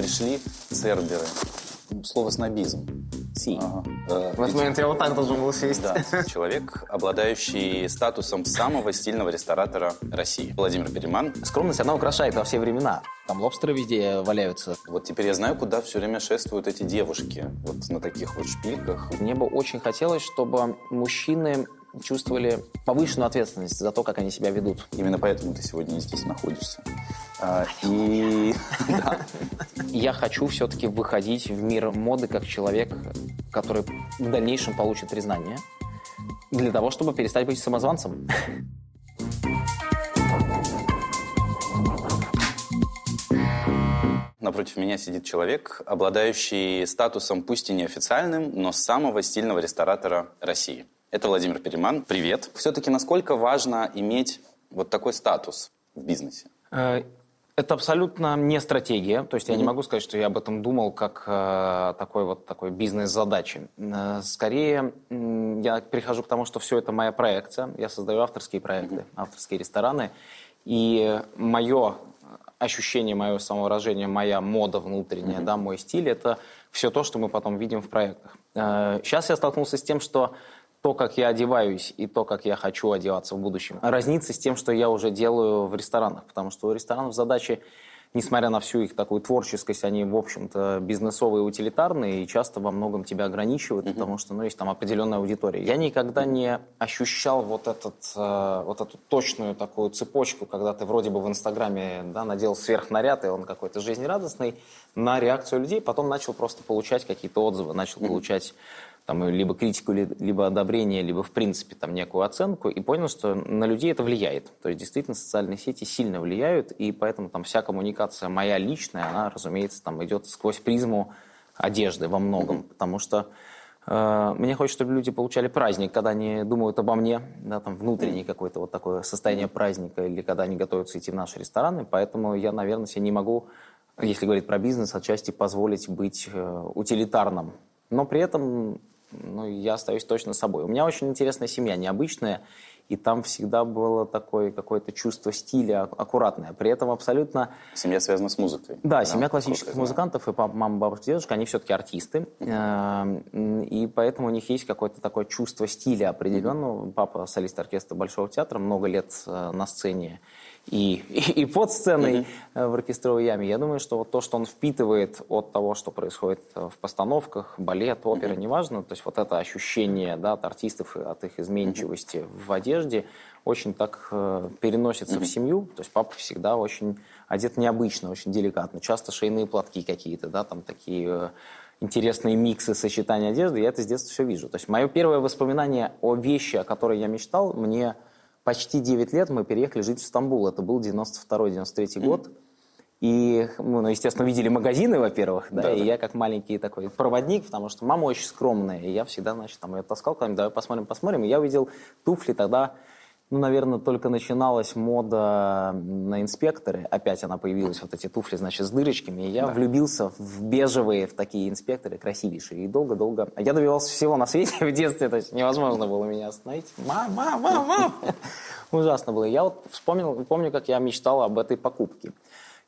Пришли церберы. Слово снобизм. Си. Ага. Э, В этот момент я вот так должен был сесть. Да, человек, обладающий статусом самого стильного ресторатора России. Владимир Переман. Скромность, она украшает во все времена. Там лобстеры везде валяются. Вот теперь я знаю, куда все время шествуют эти девушки. Вот на таких вот шпильках. Мне бы очень хотелось, чтобы мужчины чувствовали повышенную ответственность за то, как они себя ведут. Именно поэтому ты сегодня здесь находишься. А, и Я хочу все-таки выходить в мир моды как человек, который в дальнейшем получит признание, для того, чтобы перестать быть самозванцем. напротив меня сидит человек, обладающий статусом пусть и неофициальным, но самого стильного ресторатора России. Это Владимир Переман. Привет. Все-таки насколько важно иметь вот такой статус в бизнесе? Э, Это абсолютно не стратегия. То есть я не могу сказать, что я об этом думал как э, такой вот такой бизнес-задачи. Э, скорее, м, я прихожу к тому, что все это моя проекция. Я создаю авторские проекты, авторские рестораны. И мое ощущение, мое самовыражение, моя мода внутренняя, да, мой стиль – это все то, что мы потом видим в проектах. Э, Сейчас я столкнулся с тем, что то, как я одеваюсь и то, как я хочу одеваться в будущем, разнится с тем, что я уже делаю в ресторанах. Потому что у ресторанов задачи, несмотря на всю их такую творческость, они, в общем-то, бизнесовые, утилитарные и часто во многом тебя ограничивают, потому что, ну, есть там определенная аудитория. Я никогда не ощущал вот, этот, э, вот эту точную такую цепочку, когда ты вроде бы в Инстаграме да, надел сверхнаряд, и он какой-то жизнерадостный, на реакцию людей, потом начал просто получать какие-то отзывы, начал получать там, либо критику, ли- либо одобрение, либо, в принципе, там, некую оценку, и понял, что на людей это влияет. То есть, действительно, социальные сети сильно влияют, и поэтому там вся коммуникация моя личная, она, разумеется, там идет сквозь призму одежды во многом, потому что э, мне хочется, чтобы люди получали праздник, когда они думают обо мне, да, там внутренний какое-то вот такое состояние праздника, или когда они готовятся идти в наши рестораны, поэтому я, наверное, себе не могу, если говорить про бизнес, отчасти позволить быть э, утилитарным. Но при этом ну, я остаюсь точно собой. У меня очень интересная семья, необычная, и там всегда было такое какое-то чувство стиля ак- аккуратное. При этом абсолютно Семья связана с музыкой. да, семья классических музыкантов, и папа, мама, бабушка, дедушка, они все-таки артисты. М, И поэтому у них есть какое-то такое чувство стиля определенного. Папа солист оркестра Большого театра, много лет э, на сцене и, и, и под сценой э, в оркестровой яме. Я думаю, что вот то, что он впитывает от того, что происходит э, в постановках, балет, опера, неважно, то есть вот это ощущение да, от артистов, и от их изменчивости в одежде, очень так э, переносится в семью. То есть папа всегда очень одет необычно, очень деликатно. Часто шейные платки какие-то, да, там такие э, интересные миксы, сочетания одежды. Я это с детства все вижу. То есть мое первое воспоминание о вещи, о которой я мечтал, мне почти 9 лет мы переехали жить в Стамбул. Это был 92-93 год. И, мы, ну, естественно, видели магазины, во-первых, да, Да, и да. я как маленький такой проводник, потому что мама очень скромная, и я всегда, значит, там ее таскал куда-нибудь, давай посмотрим, посмотрим. И я увидел туфли тогда, ну, наверное, только начиналась мода на инспекторы. Опять она появилась, вот эти туфли, значит, с дырочками. И я влюбился в бежевые, в такие инспекторы, красивейшие. И долго-долго... А Я добивался всего на свете в детстве, то есть невозможно было меня остановить. Мам, мам, мам, мам! Ужасно было. Я вот вспомнил, помню, как я мечтал об этой покупке.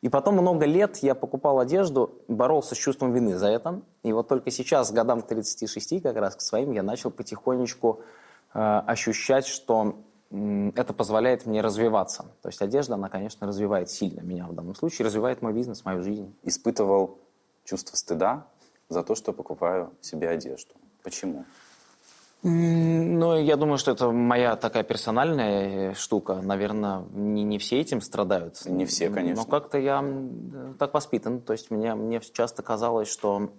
И потом много лет я покупал одежду, боролся с чувством вины за это. И вот только сейчас, годам к 36 как раз к своим, я начал потихонечку э, ощущать, что это позволяет мне развиваться. То есть одежда, она, конечно, развивает сильно меня в данном случае, развивает мой бизнес, мою жизнь. Испытывал чувство стыда за то, что покупаю себе одежду. Почему? Ну, я думаю, что это моя такая персональная э, штука. Наверное, не, не все этим страдают. Не все, конечно. Но как-то я м, так воспитан. То есть мне, мне часто казалось, что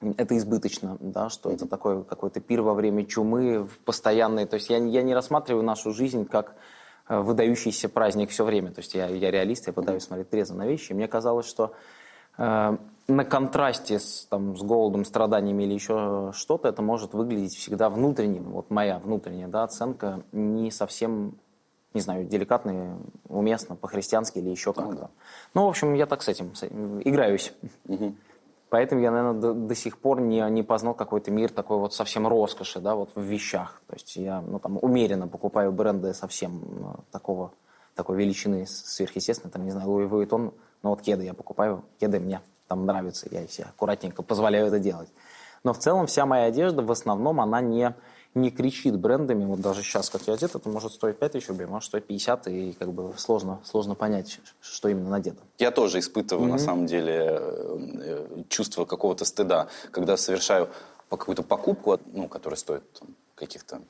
это избыточно, да, что это такой какой-то пир во время чумы в постоянной. То есть я, я не рассматриваю нашу жизнь как э, выдающийся праздник все время. То есть я, я реалист, я пытаюсь смотреть трезво на вещи. Мне казалось, что э, на контрасте с, там, с голодом, страданиями или еще что-то, это может выглядеть всегда внутренним. Вот моя внутренняя да, оценка не совсем, не знаю, деликатно, уместно, по-христиански или еще как-то. Ну, в общем, я так с этим, с этим играюсь. Поэтому я, наверное, до, до сих пор не, не познал какой-то мир такой вот совсем роскоши, да, вот в вещах. То есть я, ну, там, умеренно покупаю бренды совсем э, такого такой величины сверхъестественной, там, не знаю, Луи Vuitton, но вот кеды я покупаю, кеды мне там нравятся, я себе аккуратненько позволяю это делать. Но в целом вся моя одежда, в основном, она не, не кричит брендами. Вот даже сейчас, как я одет, это может стоить 5 тысяч рублей, может стоить 50, и как бы сложно, сложно понять, что именно надето. Я тоже испытываю, mm-hmm. на самом деле, э, чувство какого-то стыда, когда совершаю какую-то покупку, ну, которая стоит каких-то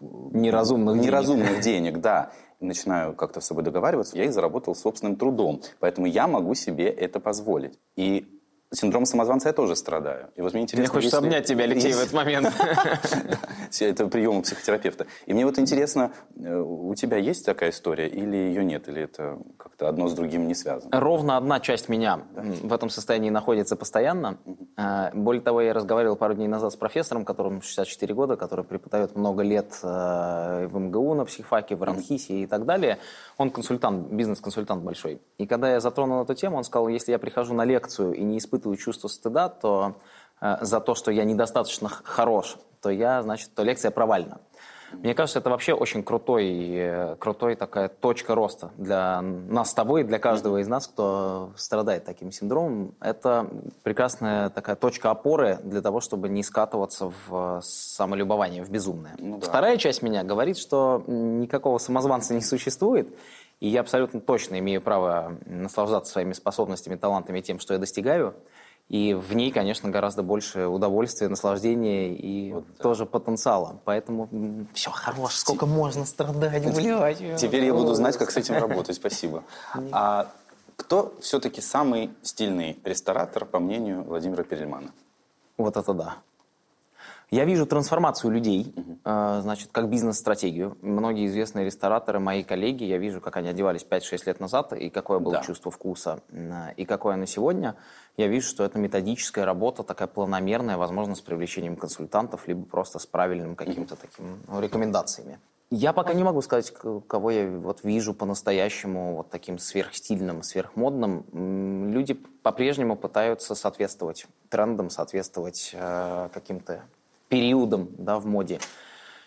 неразумных, неразумных денег, да, начинаю как-то с собой договариваться, я их заработал собственным трудом, поэтому я могу себе это позволить. И Синдром самозванца я тоже страдаю. И вот мне интересно... Мне хочется если... обнять тебя, Алексей, в этот момент. Это прием у психотерапевта. И мне вот интересно, э, у тебя есть такая история или ее нет? Или это как-то одно с другим не связано? Ровно одна часть меня в этом состоянии находится постоянно. Э, более того, я разговаривал пару дней назад с профессором, которому 64 года, который преподает много лет э, в МГУ на психфаке, в Ранхисе и так далее. Он консультант, бизнес-консультант большой. И когда я затронул эту тему, он сказал, если я прихожу на лекцию и не испытываю испытываю чувство стыда, то э, за то, что я недостаточно хорош, то я, значит, то лекция провальна. Мне кажется, это вообще очень крутой, э, крутой такая точка роста для нас с тобой, для каждого из нас, кто страдает таким синдромом. Это прекрасная такая точка опоры для того, чтобы не скатываться в самолюбование, в безумное. Ну, да. Вторая часть меня говорит, что никакого самозванца не существует, и я абсолютно точно имею право наслаждаться своими способностями, талантами, тем, что я достигаю. И в ней, конечно, гораздо больше удовольствия, наслаждения и вот, да. тоже потенциала. Поэтому все, хорош, сколько Т... можно страдать, блядь. Теперь я буду знать, как с этим работать. Спасибо. А кто все-таки самый стильный ресторатор, по мнению Владимира Перельмана? Вот это да. Я вижу трансформацию людей, uh значит, как бизнес-стратегию. Многие известные рестораторы, мои коллеги, я вижу, как они одевались 5-6 лет назад, и какое было да. чувство вкуса, и какое на сегодня. Я вижу, что это методическая работа, такая планомерная, возможно, с привлечением консультантов, либо просто с правильным каким-то таким ну, рекомендациями. Я пока не могу сказать, кого я вот вижу по-настоящему вот таким сверхстильным, сверхмодным. Люди по-прежнему пытаются соответствовать трендам, соответствовать э, каким-то периодом да, в моде.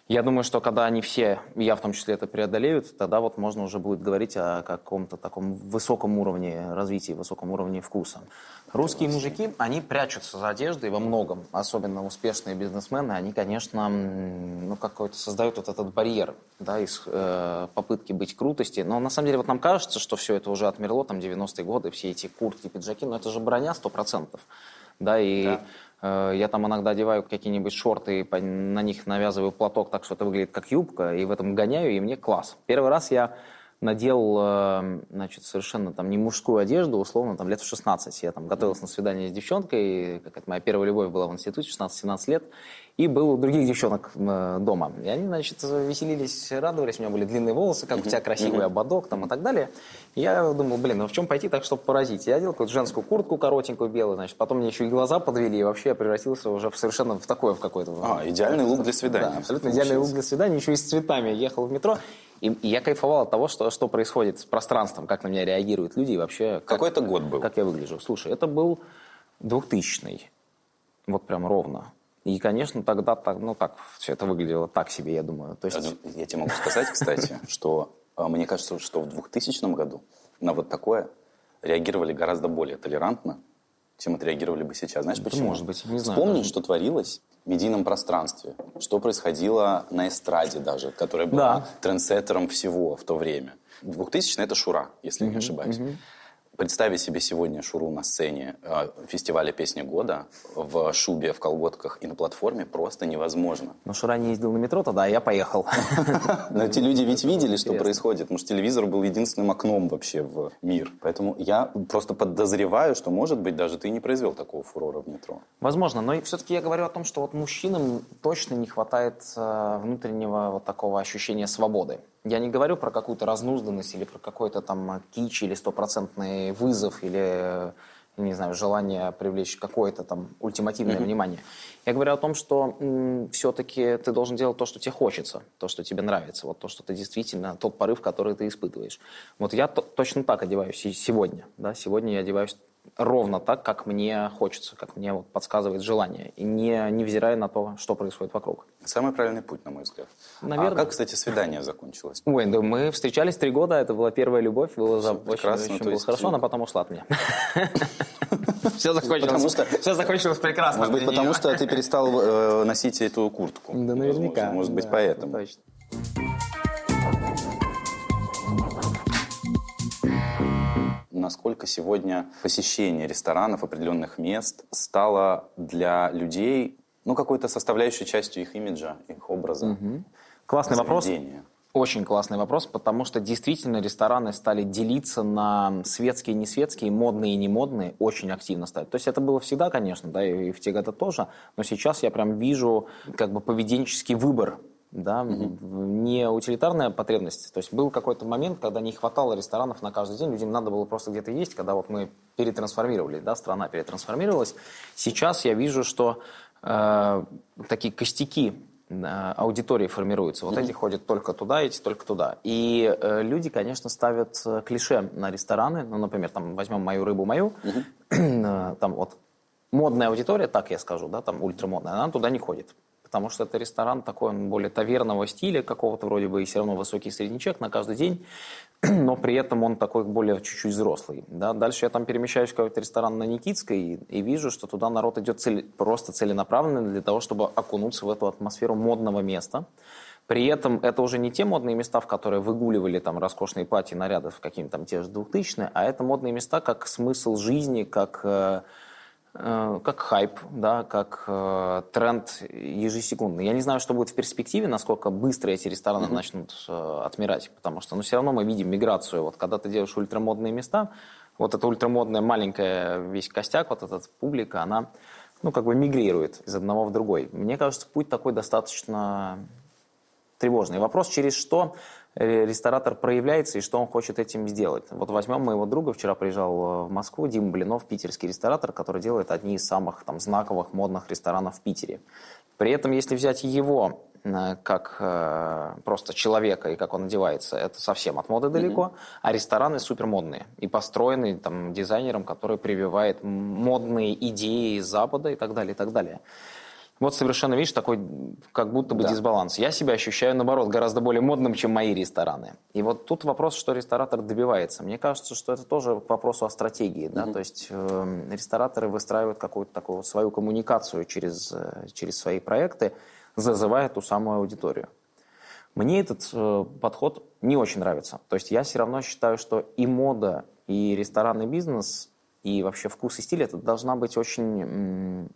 Я думаю, что когда они все, я в том числе, это преодолеют, тогда вот можно уже будет говорить о каком-то таком высоком уровне развития, высоком уровне вкуса. Русские мужики, они прячутся за одеждой во многом, особенно успешные бизнесмены, они, конечно, ну, какой-то создают вот этот барьер, да, из э, попытки быть крутости. Но на самом деле вот нам кажется, что все это уже отмерло, там 90-е годы, все эти куртки, пиджаки, но это же броня 100%. Да, и да. Э, я там иногда одеваю какие-нибудь шорты, и на них навязываю платок так, что это выглядит как юбка, и в этом гоняю, и мне класс. Первый раз я надел, э, значит, совершенно там не мужскую одежду, условно, там лет в 16. Я там готовился на свидание с девчонкой, как это моя первая любовь была в институте, 16-17 лет и был у других девчонок э, дома. И они, значит, веселились, радовались, у меня были длинные волосы, как у тебя красивый ободок там и так далее. И я думал, блин, ну в чем пойти так, чтобы поразить? Я одел какую-то женскую куртку коротенькую белую, значит, потом мне еще и глаза подвели, и вообще я превратился уже в совершенно в такое, в какое-то... А, идеальный лук для свидания. Да, абсолютно идеальный лук для свидания, еще и с цветами. Ехал в метро, и, и я кайфовал от того, что, что происходит с пространством, как на меня реагируют люди и вообще... Какой это год был? Как я выгляжу. Слушай, это был 2000-й. Вот прям ровно. И, конечно, тогда так, ну, так, все это выглядело так себе, я думаю. То есть... Я тебе могу сказать, кстати, что а, мне кажется, что в 2000 году на вот такое реагировали гораздо более толерантно, чем отреагировали бы сейчас. Знаешь почему? Может быть, не знаю. Вспомни, даже. что творилось в медийном пространстве, что происходило на эстраде даже, которая была да. трендсеттером всего в то время. 2000 это Шура, если mm-hmm, не ошибаюсь. Mm-hmm. Представить себе сегодня Шуру на сцене э, фестиваля «Песни года» в шубе, в колготках и на платформе просто невозможно. Но Шура не ездил на метро тогда, а я поехал. Но эти люди ведь видели, что происходит, потому что телевизор был единственным окном вообще в мир. Поэтому я просто подозреваю, что, может быть, даже ты не произвел такого фурора в метро. Возможно, но все-таки я говорю о том, что вот мужчинам точно не хватает э, внутреннего вот такого ощущения свободы. Я не говорю про какую-то разнузданность или про какой-то там кич или стопроцентный вызов или, не знаю, желание привлечь какое-то там ультимативное mm-hmm. внимание. Я говорю о том, что м, все-таки ты должен делать то, что тебе хочется, то, что тебе нравится, вот то, что ты действительно, тот порыв, который ты испытываешь. Вот я то, точно так одеваюсь и сегодня. Да? Сегодня я одеваюсь ровно так, как мне хочется, как мне вот подсказывает желание, и не, невзирая на то, что происходит вокруг. Самый правильный путь, на мой взгляд. Наверное. А как, кстати, свидание закончилось? Ой, да мы встречались три года, это была первая любовь, было за... очень, прекрасно, очень то было хорошо, она потом ушла от меня. Все закончилось, Потому что- все закончилось прекрасно. Может быть, потому что ты перестал э, носить эту куртку. Да, наверняка. Может быть, поэтому. Точно. Насколько сегодня посещение ресторанов, определенных мест стало для людей ну, какой-то составляющей частью их имиджа, их образа. Классный вопрос. заведения? Очень классный вопрос, потому что действительно рестораны стали делиться на светские и несветские, модные и немодные, очень активно стали. То есть это было всегда, конечно, да, и в те годы тоже, но сейчас я прям вижу как бы поведенческий выбор, да, не утилитарная потребность. То есть был какой-то момент, когда не хватало ресторанов на каждый день, людям надо было просто где-то есть, когда вот мы перетрансформировали, да, страна перетрансформировалась. Сейчас я вижу, что э, такие костяки э, аудитории формируются. Вот эти ходят только туда, эти только туда. И э, люди, конечно, ставят э, клише на рестораны. Ну, например, там возьмем мою рыбу мою. Э, Там вот модная аудитория, так я скажу, да, там ультрамодная, она туда не ходит. Потому что это ресторан такой, он более таверного стиля какого-то вроде бы, и все равно высокий средний чек на каждый день, но при этом он такой более чуть-чуть взрослый. Да? Дальше я там перемещаюсь в какой-то ресторан на Никитской и, и вижу, что туда народ идет цель- просто целенаправленно для того, чтобы окунуться в эту атмосферу модного места. При этом это уже не те модные места, в которые выгуливали там роскошные платья, наряды в какие-нибудь там те же 2000 а это модные места как смысл жизни, как э, как хайп, да, как э, тренд ежесекундный. Я не знаю, что будет в перспективе, насколько быстро эти рестораны начнут э, отмирать, потому что, ну, все равно мы видим миграцию. Вот когда ты делаешь ультрамодные места, вот эта ультрамодная маленькая весь костяк, вот эта публика, она, ну, как бы мигрирует из одного в другой. Мне кажется, путь такой достаточно тревожный. Вопрос, через что э, ресторатор проявляется и что он хочет этим сделать. Вот возьмем моего друга, вчера приезжал э, в Москву, Дима Блинов, питерский ресторатор, который делает одни из самых там, знаковых модных ресторанов в Питере. При этом, если взять его э, как э, просто человека и как он одевается, это совсем от моды далеко, а рестораны супермодные и построены там, дизайнером, который прививает модные идеи из Запада и так далее, и так далее. Вот совершенно, видишь, такой как будто бы Да. дисбаланс. Я себя ощущаю, наоборот, гораздо более модным, чем мои рестораны. И вот тут вопрос, что ресторатор добивается. Мне кажется, что это тоже к вопросу о стратегии. Да? То есть э, рестораторы выстраивают какую-то такую свою коммуникацию через, э, через свои проекты, зазывая ту самую аудиторию. Мне этот э, подход не очень нравится. То есть я все равно считаю, что и мода, и ресторанный бизнес, и вообще вкус и стиль это должна быть очень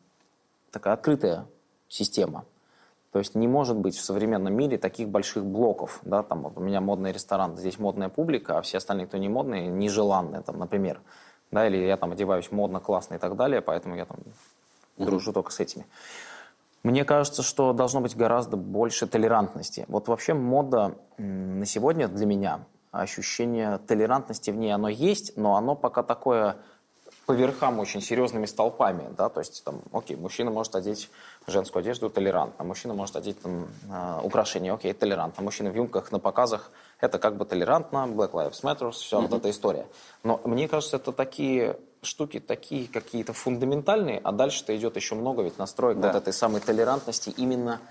такая открытая система. То есть не может быть в современном мире таких больших блоков. Да? Там, вот у меня модный ресторан, здесь модная публика, а все остальные, кто не модные, нежеланные, там, например. Да? Или я там одеваюсь модно, классно и так далее, поэтому я там дружу только с этими. Мне кажется, что должно быть гораздо больше толерантности. Вот вообще мода на сегодня для меня, ощущение толерантности в ней, оно есть, но оно пока такое по верхам очень серьезными столпами, да, то есть там, окей, мужчина может одеть женскую одежду толерантно, мужчина может одеть там э, украшения, окей, толерантно, мужчина в юбках на показах, это как бы толерантно, Black Lives Matter, все, вот эта история. Но мне кажется, это такие штуки, такие какие-то фундаментальные, а дальше-то идет еще много ведь настроек Да. вот этой самой толерантности именно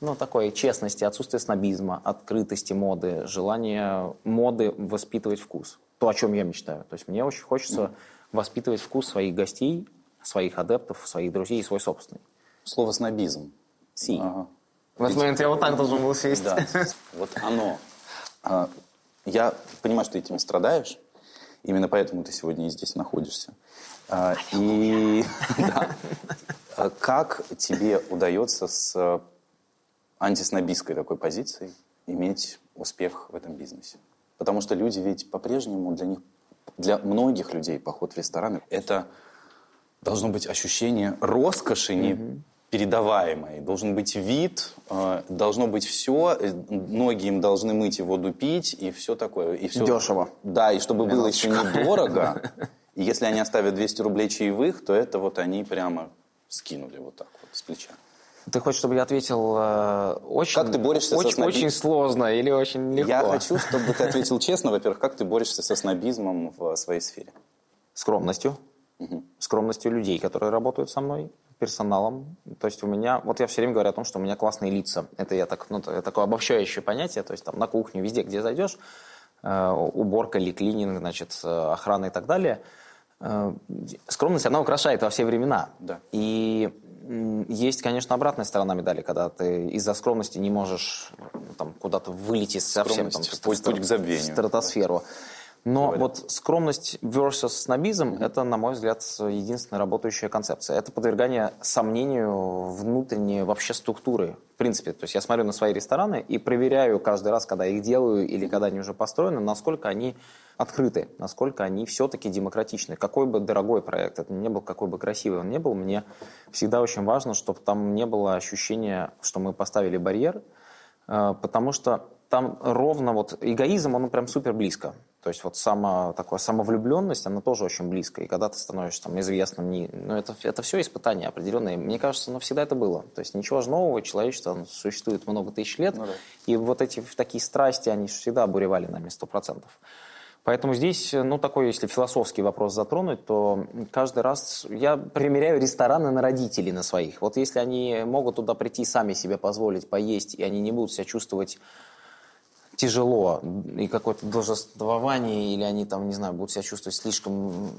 ну, такой честности, отсутствие снобизма, открытости моды, желание моды воспитывать вкус. То, о чем я мечтаю. То есть мне очень хочется воспитывать вкус своих гостей, своих адептов, своих друзей и свой собственный. Слово снобизм. Си. Ага. В этот момент я вот так должен был сесть. Да, вот оно. А, Я понимаю, что ты этим страдаешь. Именно поэтому ты сегодня и здесь находишься. А, И да. А как тебе удается с антиснобистской такой позицией иметь успех в этом бизнесе? Потому что люди ведь по-прежнему для них, для многих людей поход в рестораны это должно быть ощущение роскоши не передаваемой. Должен быть вид, э, должно быть все, ноги им должны мыть и воду пить, и все такое. И все, Дешево. Да, и чтобы было еще недорого. И если они оставят 200 рублей чаевых, то это вот они прямо скинули вот так вот с плеча. Ты хочешь, чтобы я ответил э, очень, Как ты борешься со очень, сноби- очень сложно или очень легко? Я хочу, чтобы ты ответил честно, во-первых, как ты борешься со снобизмом в своей сфере. Скромностью. угу. скромностью людей, которые работают со мной, персоналом. То есть у меня, вот я все время говорю о том, что у меня классные лица. Это я так, ну, такое обобщающее понятие, то есть там на кухню, везде, где зайдешь, э, уборка или клининг, значит, э, охрана и так далее. Э, скромность, она украшает во все времена. Да. И есть, конечно, обратная сторона медали, когда ты из-за скромности не можешь там, куда-то вылететь совсем там, в, путь, путь к забвению. в стратосферу. Но Говорят. вот скромность versus снобизм mm-hmm. это, на мой взгляд, единственная работающая концепция. Это подвергание сомнению внутренней вообще структуры. В принципе, то есть я смотрю на свои рестораны и проверяю каждый раз, когда их делаю или когда они уже построены, насколько они открыты, насколько они все-таки демократичны. Какой бы дорогой проект это не был, какой бы красивый он не был, мне всегда очень важно, чтобы там не было ощущения, что мы поставили барьер, э, потому что там ровно вот эгоизм, он прям супер близко. То есть вот сама такая самовлюбленность, она тоже очень близко. И когда ты становишься там известным, не, ну это, это все испытания определенные. Мне кажется, ну всегда это было. То есть ничего же нового, человечество существует много тысяч лет. Ну, да. И вот эти такие страсти, они всегда обуревали нами сто процентов. Поэтому здесь, ну, такой, если философский вопрос затронуть, то каждый раз я примеряю рестораны на родителей, на своих. Вот если они могут туда прийти, сами себе позволить поесть, и они не будут себя чувствовать тяжело, и какое-то должествование, или они там, не знаю, будут себя чувствовать слишком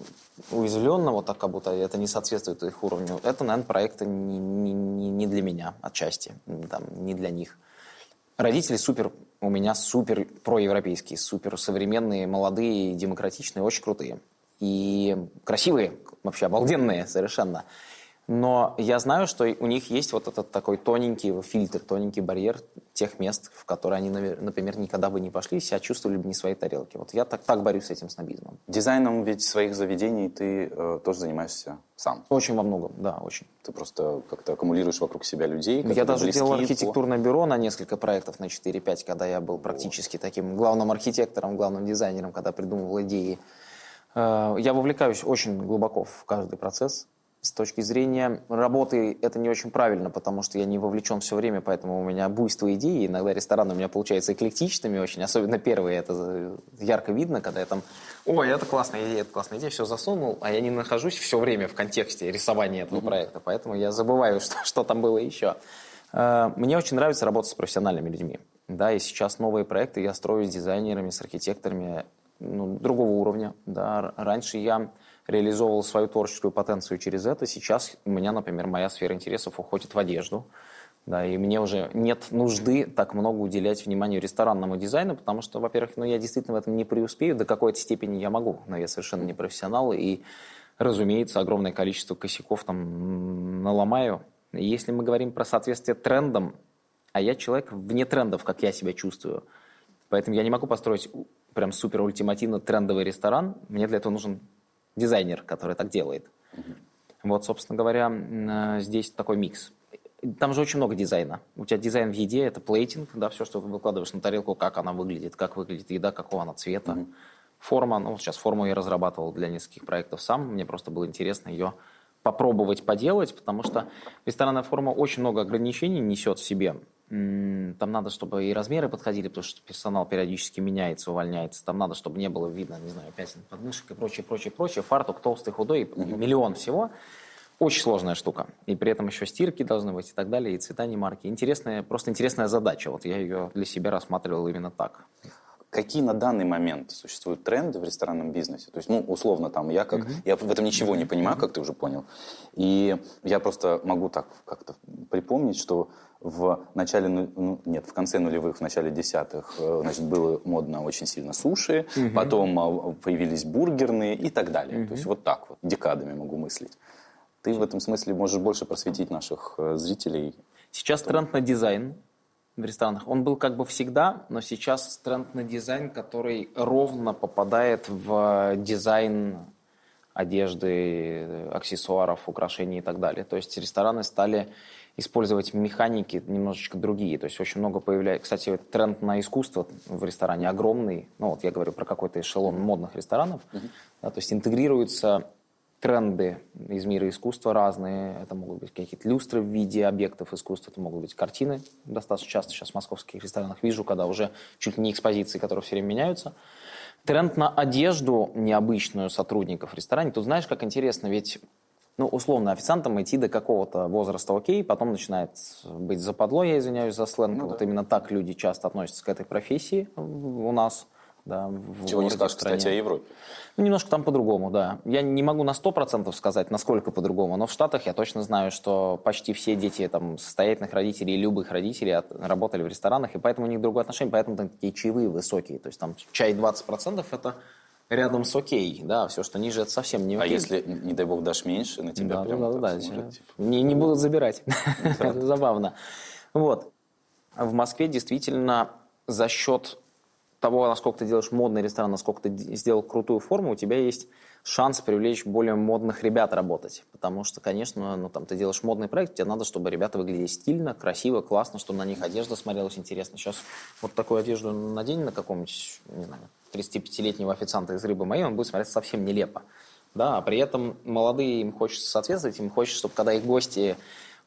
уязвленно, вот так, как будто это не соответствует их уровню, это, наверное, проекты не, не, не для меня отчасти, там, не для них. Родители супер, у меня супер проевропейские, супер современные, молодые, демократичные, очень крутые. И красивые, вообще обалденные совершенно. Но я знаю, что у них есть вот этот такой тоненький фильтр, тоненький барьер тех мест, в которые они, например, никогда бы не пошли, себя чувствовали бы не своей тарелки. Вот я так, так борюсь с этим снобизмом. Дизайном ведь своих заведений ты э, тоже занимаешься сам. Очень во многом, да, очень. Ты просто как-то аккумулируешь вокруг себя людей. Я даже делал архитектурное по... бюро на несколько проектов, на 4-5, когда я был практически таким главным архитектором, главным дизайнером, когда придумывал идеи. Э, я вовлекаюсь очень глубоко в каждый процесс с точки зрения работы это не очень правильно, потому что я не вовлечен все время, поэтому у меня буйство идей. Иногда рестораны у меня получаются эклектичными очень, особенно первые. Это ярко видно, когда я там, ой, это классная идея, это классная идея, все засунул, а я не нахожусь все время в контексте рисования этого mm-hmm. проекта, поэтому я забываю, что, что там было еще. Э, мне очень нравится работать с профессиональными людьми. Да, и сейчас новые проекты я строю с дизайнерами, с архитекторами ну, другого уровня. Да. Раньше я реализовывал свою творческую потенцию через это. Сейчас у меня, например, моя сфера интересов уходит в одежду. Да, и мне уже нет нужды так много уделять вниманию ресторанному дизайну, потому что, во-первых, ну, я действительно в этом не преуспею, до какой-то степени я могу, но я совершенно не профессионал, и, разумеется, огромное количество косяков там наломаю. Если мы говорим про соответствие трендам, а я человек вне трендов, как я себя чувствую, поэтому я не могу построить прям супер ультимативно трендовый ресторан, мне для этого нужен дизайнер, который так делает. Угу. Вот, собственно говоря, э, здесь такой микс. Там же очень много дизайна. У тебя дизайн в еде, это плейтинг, да, все, что ты выкладываешь на тарелку, как она выглядит, как выглядит еда, какого она цвета. Угу. Форма, ну, сейчас форму я разрабатывал для нескольких проектов сам, мне просто было интересно ее попробовать поделать, потому что ресторанная форма очень много ограничений несет в себе. Там надо, чтобы и размеры подходили, потому что персонал периодически меняется, увольняется. Там надо, чтобы не было видно, не знаю, пятен подмышек и прочее, прочее, прочее. Фартук толстый, худой, mm-hmm. миллион всего. Очень сложная штука. И при этом еще стирки должны быть и так далее, и цвета не марки. Интересная, просто интересная задача. Вот я ее для себя рассматривал именно так. Какие на данный момент существуют тренды в ресторанном бизнесе? То есть, ну, условно, там, я как... Mm-hmm. Я в этом ничего не понимаю, как ты уже понял. И я просто могу так как-то припомнить, что в начале, ну, нет, в конце нулевых, в начале десятых, э, значит, было модно очень сильно суши, угу. потом а, появились бургерные и так далее. Угу. То есть вот так вот, декадами могу мыслить. Ты в этом смысле можешь больше просветить наших э, зрителей. Сейчас Что? тренд на дизайн в ресторанах. Он был как бы всегда, но сейчас тренд на дизайн, который ровно попадает в дизайн одежды, аксессуаров, украшений и так далее. То есть рестораны стали использовать механики немножечко другие. То есть очень много появляется... Кстати, тренд на искусство в ресторане огромный. Ну вот я говорю про какой-то эшелон модных ресторанов. Uh-huh. Да, то есть интегрируется тренды из мира искусства разные. Это могут быть какие-то люстры в виде объектов искусства, это могут быть картины. Достаточно часто сейчас в московских ресторанах вижу, когда уже чуть ли не экспозиции, которые все время меняются. Тренд на одежду необычную сотрудников ресторана. Тут знаешь, как интересно, ведь ну, условно, официантом идти до какого-то возраста окей, потом начинает быть западло, я извиняюсь за сленг. Ну, вот да. именно так люди часто относятся к этой профессии у нас. Да, в Чего не скажешь, кстати, о Европе. Ну, немножко там по-другому, да. Я не могу на 100% сказать, насколько по-другому, но в Штатах я точно знаю, что почти все дети там, состоятельных родителей, любых родителей от, работали в ресторанах, и поэтому у них другое отношение, поэтому там такие чаевые высокие. То есть там чай 20% это рядом с окей, да, все, что ниже, это совсем не а окей. А если, не дай бог, дашь меньше, на тебя да, прям да, да, да, смотрят, типа... не, не будут забирать. это забавно. Вот. В Москве действительно за счет того, насколько ты делаешь модный ресторан, насколько ты сделал крутую форму, у тебя есть шанс привлечь более модных ребят работать. Потому что, конечно, ну, там, ты делаешь модный проект, тебе надо, чтобы ребята выглядели стильно, красиво, классно, чтобы на них одежда смотрелась интересно. Сейчас вот такую одежду надень на каком-нибудь, не знаю, 35-летнего официанта из рыбы моей, он будет смотреться совсем нелепо. Да, а при этом молодые им хочется соответствовать, им хочется, чтобы когда их гости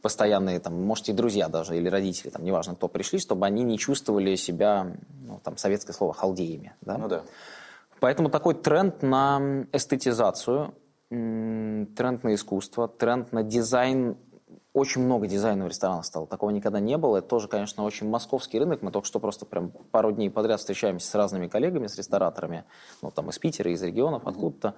постоянные, там, может, и друзья даже, или родители, там, неважно, кто пришли, чтобы они не чувствовали себя, ну, там, советское слово, халдеями. Да? Ну да. Поэтому такой тренд на эстетизацию, тренд на искусство, тренд на дизайн очень много дизайна в ресторанах стало. Такого никогда не было. Это тоже, конечно, очень московский рынок. Мы только что просто прям пару дней подряд встречаемся с разными коллегами, с рестораторами, ну, там, из Питера, из регионов, откуда-то.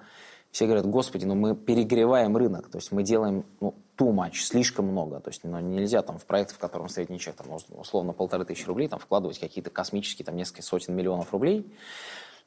Все говорят, господи, ну мы перегреваем рынок, то есть мы делаем ну, too much, слишком много. То есть ну, нельзя там в проект, в котором средний чек, там, условно, полторы тысячи рублей, там вкладывать какие-то космические, там, несколько сотен миллионов рублей.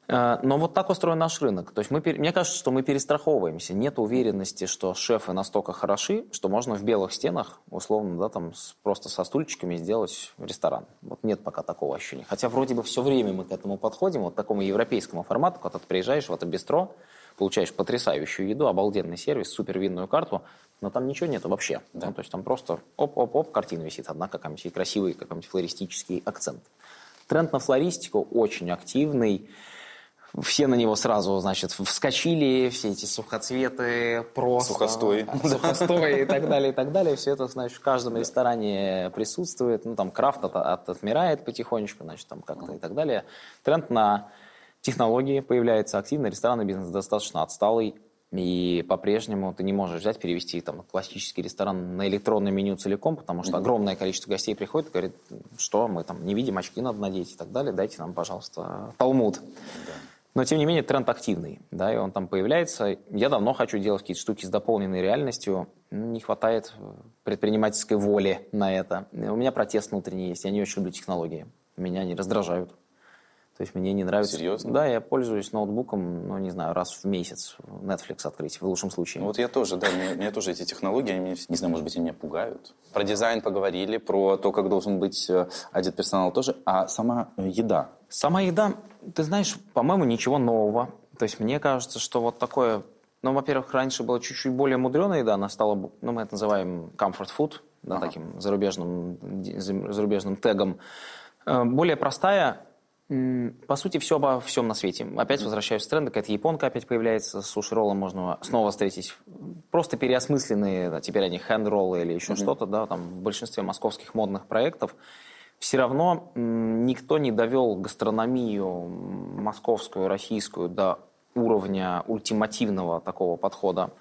Э, но вот так устроен наш рынок. То есть мы, мне кажется, что мы перестраховываемся. Нет уверенности, что шефы настолько хороши, что можно в белых стенах, условно, да, там, просто со стульчиками сделать ресторан. Вот нет пока такого ощущения. Хотя вроде бы все время мы к этому подходим, вот к такому европейскому формату, когда ты приезжаешь в это бистро, получаешь потрясающую еду, обалденный сервис, супер винную карту, но там ничего нету вообще. Да. Ну, то есть там просто оп-оп-оп, картина висит одна какая-нибудь, красивый какой-нибудь флористический акцент. Тренд на флористику очень активный все на него сразу, значит, вскочили, все эти сухоцветы, просто... Сухостой. Сухостой и так далее, и так далее. Все это, значит, в каждом ресторане присутствует. Ну, там крафт от, от, отмирает потихонечку, значит, там как-то и так далее. Тренд на технологии появляется активно. Ресторанный бизнес достаточно отсталый. И по-прежнему ты не можешь взять, перевести там, классический ресторан на электронное меню целиком, потому что огромное количество гостей приходит и говорит, что мы там не видим, очки надо надеть и так далее, дайте нам, пожалуйста, талмуд. Да. Но, тем не менее, тренд активный, да, и он там появляется. Я давно хочу делать какие-то штуки с дополненной реальностью. Не хватает предпринимательской воли на это. У меня протест внутренний есть. Я не очень люблю технологии. Меня они раздражают. То есть мне не нравится... Серьезно? Да, я пользуюсь ноутбуком, ну, не знаю, раз в месяц Netflix открыть, в лучшем случае. Ну, вот я тоже, да, мне, мне тоже эти технологии, они, не знаю, может быть, они меня пугают. Про дизайн поговорили, про то, как должен быть э, одет персонал тоже, а сама э, еда. Сама еда, ты знаешь, по-моему, ничего нового. То есть мне кажется, что вот такое... Ну, во-первых, раньше была чуть-чуть более мудреная еда, она стала, ну, мы это называем comfort food, да, ага. таким зарубежным, зарубежным тегом. Э, более простая, по сути, все обо всем на свете. Опять возвращаюсь в тренды, какая-то японка опять появляется, с суши-роллом можно снова встретить. Просто переосмысленные, да, теперь они хенд-роллы или еще mm-hmm. что-то, да, там в большинстве московских модных проектов. Все равно никто не довел гастрономию московскую, российскую до уровня ультимативного такого подхода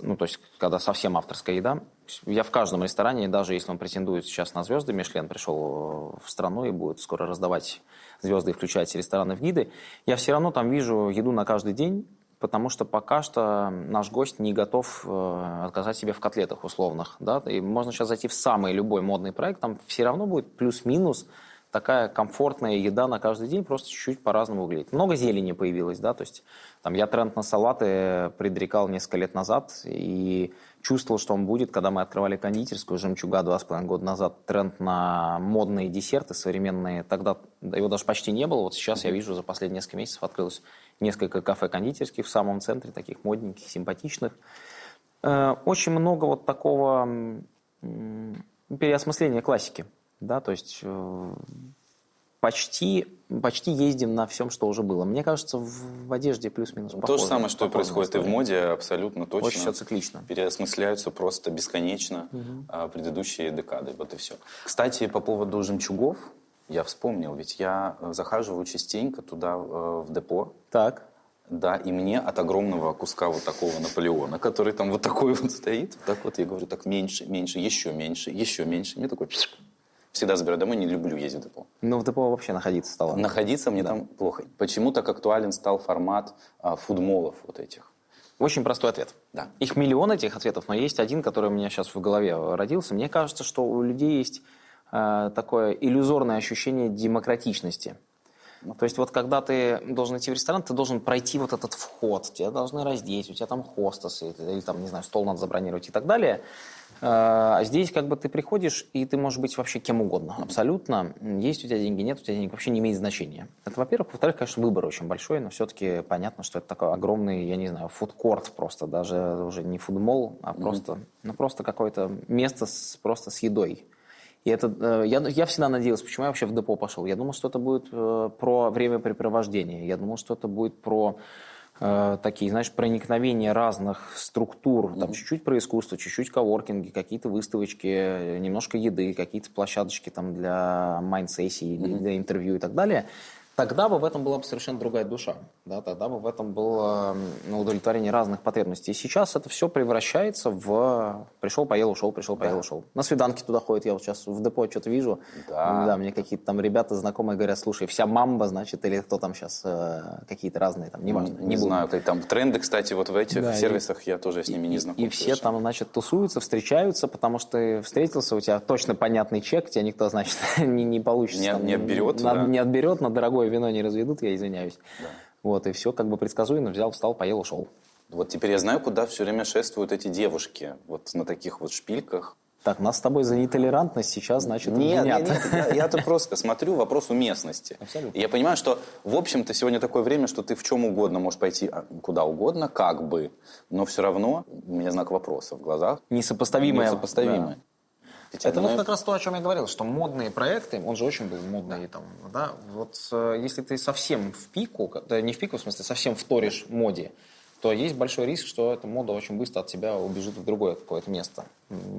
ну, то есть, когда совсем авторская еда. Я в каждом ресторане, даже если он претендует сейчас на звезды, Мишлен пришел в страну и будет скоро раздавать звезды и включать рестораны в гиды, я все равно там вижу еду на каждый день, потому что пока что наш гость не готов э, отказать себе в котлетах условных. Да? И можно сейчас зайти в самый любой модный проект, там все равно будет плюс-минус такая комфортная еда на каждый день, просто чуть-чуть по-разному выглядит. Много зелени появилось, да, то есть там я тренд на салаты предрекал несколько лет назад и чувствовал, что он будет, когда мы открывали кондитерскую «Жемчуга» два с половиной года назад. Тренд на модные десерты современные, тогда его даже почти не было. Вот сейчас я вижу, за последние несколько месяцев открылось несколько кафе кондитерских в самом центре, таких модненьких, симпатичных. Э, очень много вот такого переосмысления классики. Да, то есть э, почти, почти ездим на всем, что уже было. Мне кажется, в, в одежде плюс-минус То же самое, что происходит и в моде, абсолютно точно. Очень все циклично. Переосмысляются просто бесконечно угу. предыдущие декады, вот и все. Кстати, по поводу жемчугов, я вспомнил, ведь я э, захаживаю частенько туда, э, в депо. Так. Да, и мне от огромного куска вот такого Наполеона, который там вот такой вот стоит, так вот я говорю, так меньше, меньше, еще меньше, еще меньше. Мне такой всегда забираю домой, не люблю ездить в депо. Ну, в депо вообще находиться стало. Находиться мне да. там плохо. Почему так актуален стал формат а, фудмолов вот этих? Очень простой ответ. Да. Их миллион этих ответов, но есть один, который у меня сейчас в голове родился. Мне кажется, что у людей есть э, такое иллюзорное ощущение демократичности. То есть вот когда ты должен идти в ресторан, ты должен пройти вот этот вход, тебя должны раздеть, у тебя там хостесы, или там, не знаю, стол надо забронировать и так далее. А, а здесь как бы ты приходишь, и ты можешь быть вообще кем угодно, абсолютно. Есть у тебя деньги, нет у тебя денег, вообще не имеет значения. Это, во-первых. Во-вторых, конечно, выбор очень большой, но все-таки понятно, что это такой огромный, я не знаю, фудкорт просто, даже уже не фудмол, а просто, mm-hmm. ну, просто какое-то место с, просто с едой. И это, э, я, я всегда надеялся, почему я вообще в депо пошел. Я думал, что это будет э, про времяпрепровождение. Я думал, что это будет про э, такие, знаешь, проникновения разных структур. Там mm-hmm. чуть-чуть про искусство, чуть-чуть коворкинги, какие-то выставочки, немножко еды, какие-то площадочки там для майнд-сессий, mm-hmm. для интервью и так далее тогда бы в этом была бы совершенно другая душа. Да, тогда бы в этом было ну, удовлетворение разных потребностей. И сейчас это все превращается в пришел, поел, ушел, пришел, поел, да. ушел. На свиданки туда ходят. Я вот сейчас в депо что-то вижу. Да. да мне какие-то там ребята знакомые говорят, слушай, вся мамба, значит, или кто там сейчас, э, какие-то разные, там, неважно. Не, не, не знаю, там тренды, кстати, вот в этих да, сервисах и, я тоже с ними не знаком. И, и все там, значит, тусуются, встречаются, потому что ты встретился, у тебя точно понятный чек, тебя никто, значит, не, не получится. Не, там, не отберет. На, да. Не отберет, на дорогое вино не разведут, я извиняюсь. Да. Вот, и все как бы предсказуемо, взял, встал, поел, ушел. Вот теперь я знаю, куда все время шествуют эти девушки, вот на таких вот шпильках. Так, нас с тобой за нетолерантность сейчас, значит, нет, нет, нет, я, я-то просто смотрю вопрос уместности. Абсолютно. я понимаю, что, в общем-то, сегодня такое время, что ты в чем угодно можешь пойти а, куда угодно, как бы, но все равно у меня знак вопроса в глазах. Несопоставимое. Несопоставимое. Да. Это вот как раз то, о чем я говорил, что модные проекты, он же очень был модный там, да, вот э, если ты совсем в пику, да, не в пику, в смысле, совсем вторишь моде, то есть большой риск, что эта мода очень быстро от тебя убежит в другое какое-то место.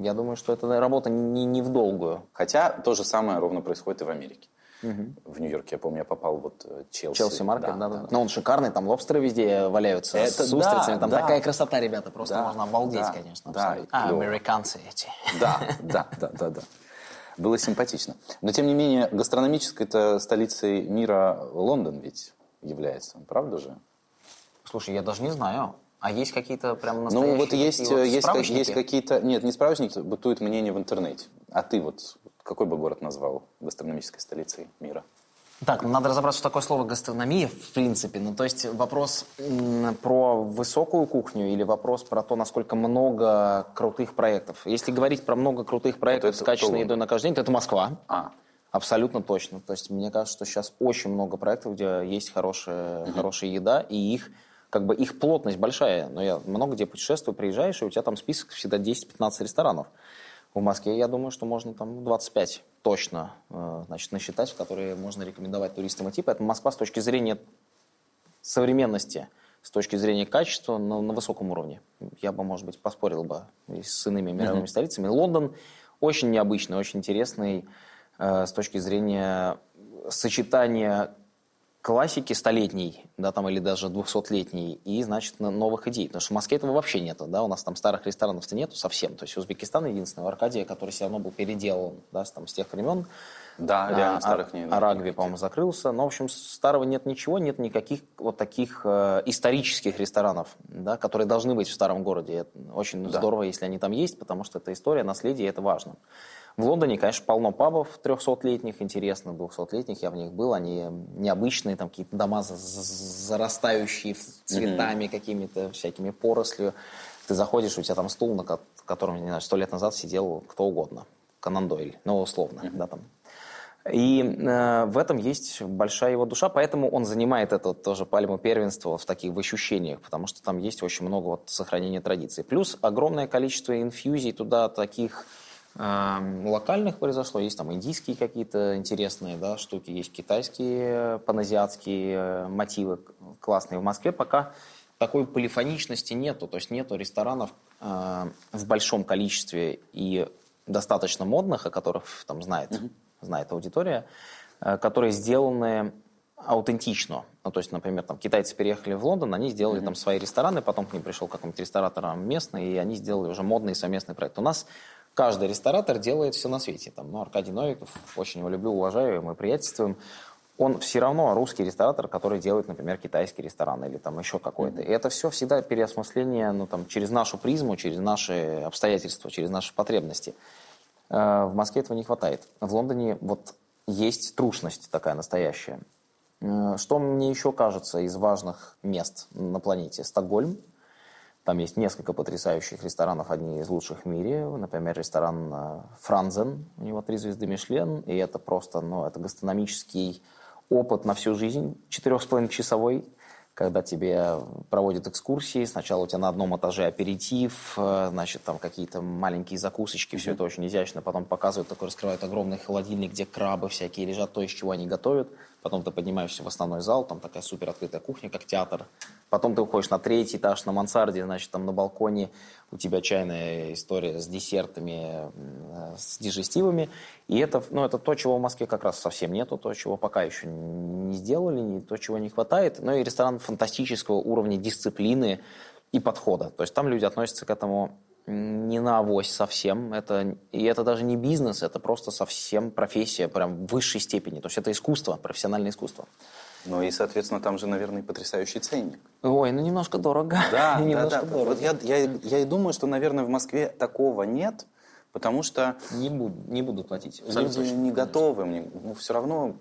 Я думаю, что это работа не, не в долгую. Хотя то же самое ровно происходит и в Америке. Угу. В Нью-Йорке, я помню, я попал вот э, Челси. Челси Маркет, да, да, да. Но ну, он шикарный, там лобстеры везде валяются это, с устрицами. Да, там да. такая красота, ребята, просто да, можно обалдеть, да, конечно. Да, а, американцы эти. Да, да, да, да, да. Было симпатично. Но, тем не менее, гастрономической это столицей мира Лондон ведь является, правда же? Слушай, я даже не знаю. А есть какие-то прям настоящие Ну вот есть, вот есть, есть какие-то... Нет, не справочники, бытует мнение в интернете. А ты вот какой бы город назвал гастрономической столицей мира? Так, ну надо разобраться, что такое слово гастрономия, в принципе. Ну, то есть вопрос про высокую кухню или вопрос про то, насколько много крутых проектов. Если говорить про много крутых проектов вот с качественной едой на каждый день, то это Москва. А. Абсолютно точно. То есть мне кажется, что сейчас очень много проектов, где есть хорошая, угу. хорошая еда, и их как бы их плотность большая. Но я много где путешествую, приезжаешь, и у тебя там список всегда 10-15 ресторанов. В Москве, я думаю, что можно там 25 точно э, значит, насчитать, которые можно рекомендовать туристам идти. Поэтому Москва с точки зрения современности, с точки зрения качества на, на высоком уровне. Я бы, может быть, поспорил бы с иными мировыми mm-hmm. столицами. Лондон очень необычный, очень интересный э, с точки зрения сочетания классики столетней, да, там, или даже двухсотлетней, и, значит, новых идей. Потому что в Москве этого вообще нету, да, у нас там старых ресторанов-то нету совсем. То есть Узбекистан единственный, Аркадия, который все равно был переделан, да, там, с тех времен. Да, а, реально старых нет. А Рагби, по-моему, закрылся. Но, в общем, старого нет ничего, нет никаких вот таких э, исторических ресторанов, да, которые должны быть в старом городе. Это очень да. здорово, если они там есть, потому что это история, наследие, это важно. В Лондоне, конечно, полно пабов 300-летних, интересно, 200-летних, я в них был, они необычные, там какие-то дома зарастающие цветами mm-hmm. какими-то, всякими порослью. Ты заходишь, у тебя там стул, на котором, не знаю, сто лет назад сидел кто угодно, Конан Дойль, ну, условно, mm-hmm. да, там. И э, в этом есть большая его душа, поэтому он занимает это тоже пальму первенства в таких в ощущениях, потому что там есть очень много вот сохранения традиций. Плюс огромное количество инфьюзий туда таких локальных произошло, есть там индийские какие-то интересные да, штуки, есть китайские, паназиатские э, мотивы классные. В Москве пока такой полифоничности нету, то есть нету ресторанов э, в большом количестве и достаточно модных, о которых там знает, mm-hmm. знает аудитория, э, которые сделаны аутентично. Ну, то есть, например, там китайцы переехали в Лондон, они сделали mm-hmm. там свои рестораны, потом к ним пришел какой-нибудь ресторатор местный, и они сделали уже модный совместный проект. У нас каждый ресторатор делает все на свете. Там, ну, Аркадий Новиков, очень его люблю, уважаю, мы приятельствуем. Он все равно русский ресторатор, который делает, например, китайский ресторан или там еще какой-то. И это все всегда переосмысление ну, там, через нашу призму, через наши обстоятельства, через наши потребности. Э, в Москве этого не хватает. В Лондоне вот есть трушность такая настоящая. Э, что мне еще кажется из важных мест на планете? Стокгольм, там есть несколько потрясающих ресторанов, одни из лучших в мире. Например, ресторан э, Франзен, у него три звезды Мишлен, и это просто, ну, это гастрономический опыт на всю жизнь, четырех с половиной часовой, когда тебе проводят экскурсии, сначала у тебя на одном этаже аперитив, э, значит, там какие-то маленькие закусочки, все это очень изящно, потом показывают, такой раскрывают огромный холодильник, где крабы всякие лежат, то, из чего они готовят, Потом ты поднимаешься в основной зал, там такая супер открытая кухня, как театр. Потом ты уходишь на третий этаж, на мансарде, значит, там на балконе у тебя чайная история с десертами, с дижестивами. И это, ну, это то, чего в Москве как раз совсем нету, то, чего пока еще не сделали, не то, чего не хватает. Ну и ресторан фантастического уровня дисциплины и подхода. То есть там люди относятся к этому не на авось совсем. Это, и это даже не бизнес, это просто совсем профессия прям в высшей степени. То есть это искусство, профессиональное искусство. Ну и, соответственно, там же, наверное, потрясающий ценник. Ой, ну немножко дорого. Да, немножко да, да. Дорого. Вот я, я, я и думаю, что, наверное, в Москве такого нет, потому что... Не, буд, не буду платить. Люди не готовы. Мне, ну, все равно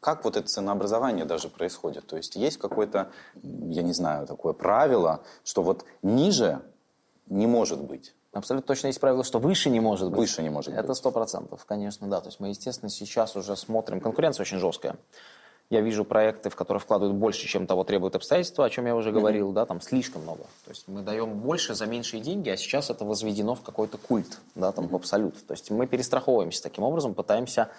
как вот это ценообразование даже происходит? То есть есть какое-то, я не знаю, такое правило, что вот ниже не может быть. Абсолютно точно есть правило, что выше не может быть. Выше не может Это быть. сто процентов, конечно, да. То есть мы, естественно, сейчас уже смотрим. Конкуренция очень жесткая. Я вижу проекты, в которые вкладывают больше, чем того требуют обстоятельства, о чем я уже говорил, mm-hmm. да, там слишком много. То есть мы даем больше за меньшие деньги, а сейчас это возведено в какой-то культ, да, там mm-hmm. в абсолют. То есть мы перестраховываемся таким образом, пытаемся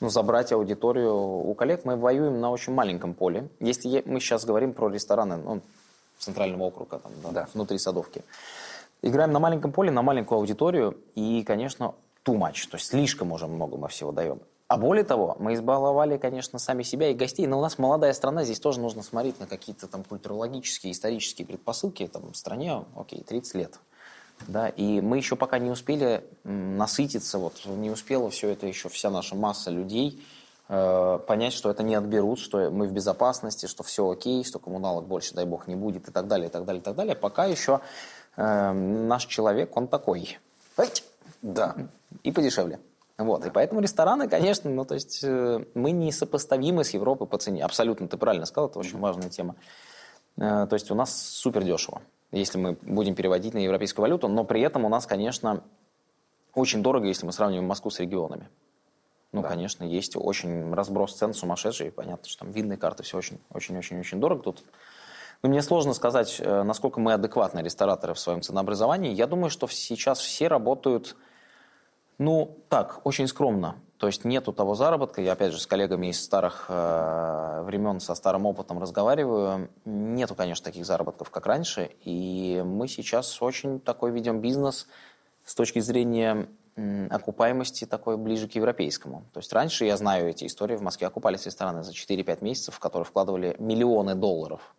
ну, забрать аудиторию у коллег. Мы воюем на очень маленьком поле. Если мы сейчас говорим про рестораны ну, центрального округа, там, да, да. внутри Садовки, Играем на маленьком поле, на маленькую аудиторию, и, конечно, too much, то есть слишком уже много мы всего даем. А более того, мы избаловали, конечно, сами себя и гостей, но у нас молодая страна, здесь тоже нужно смотреть на какие-то там культурологические, исторические предпосылки. Там в стране, окей, 30 лет. Да, и мы еще пока не успели насытиться, вот не успела все это еще, вся наша масса людей э, понять, что это не отберут, что мы в безопасности, что все окей, что коммуналок больше, дай бог, не будет и так далее, и так далее, и так далее. Пока еще э, наш человек, он такой. Да. И подешевле. Вот, да. и поэтому рестораны, конечно, ну, то есть э, мы не сопоставимы с Европой по цене. Абсолютно, ты правильно сказал, это очень важная тема. Э, то есть у нас супер дешево, если мы будем переводить на европейскую валюту, но при этом у нас, конечно, очень дорого, если мы сравниваем Москву с регионами. Ну, да. конечно, есть очень разброс цен сумасшедший, понятно, что там видные карты, все очень-очень-очень дорого. Тут ну, мне сложно сказать, э, насколько мы адекватные рестораторы в своем ценообразовании. Я думаю, что сейчас все работают, ну, так, очень скромно. То есть нету того заработка. Я, опять же, с коллегами из старых э, времен, со старым опытом разговариваю. Нету, конечно, таких заработков, как раньше. И мы сейчас очень такой ведем бизнес с точки зрения окупаемости такой ближе к европейскому. То есть раньше, я знаю эти истории, в Москве окупались рестораны за 4-5 месяцев, в которые вкладывали миллионы долларов.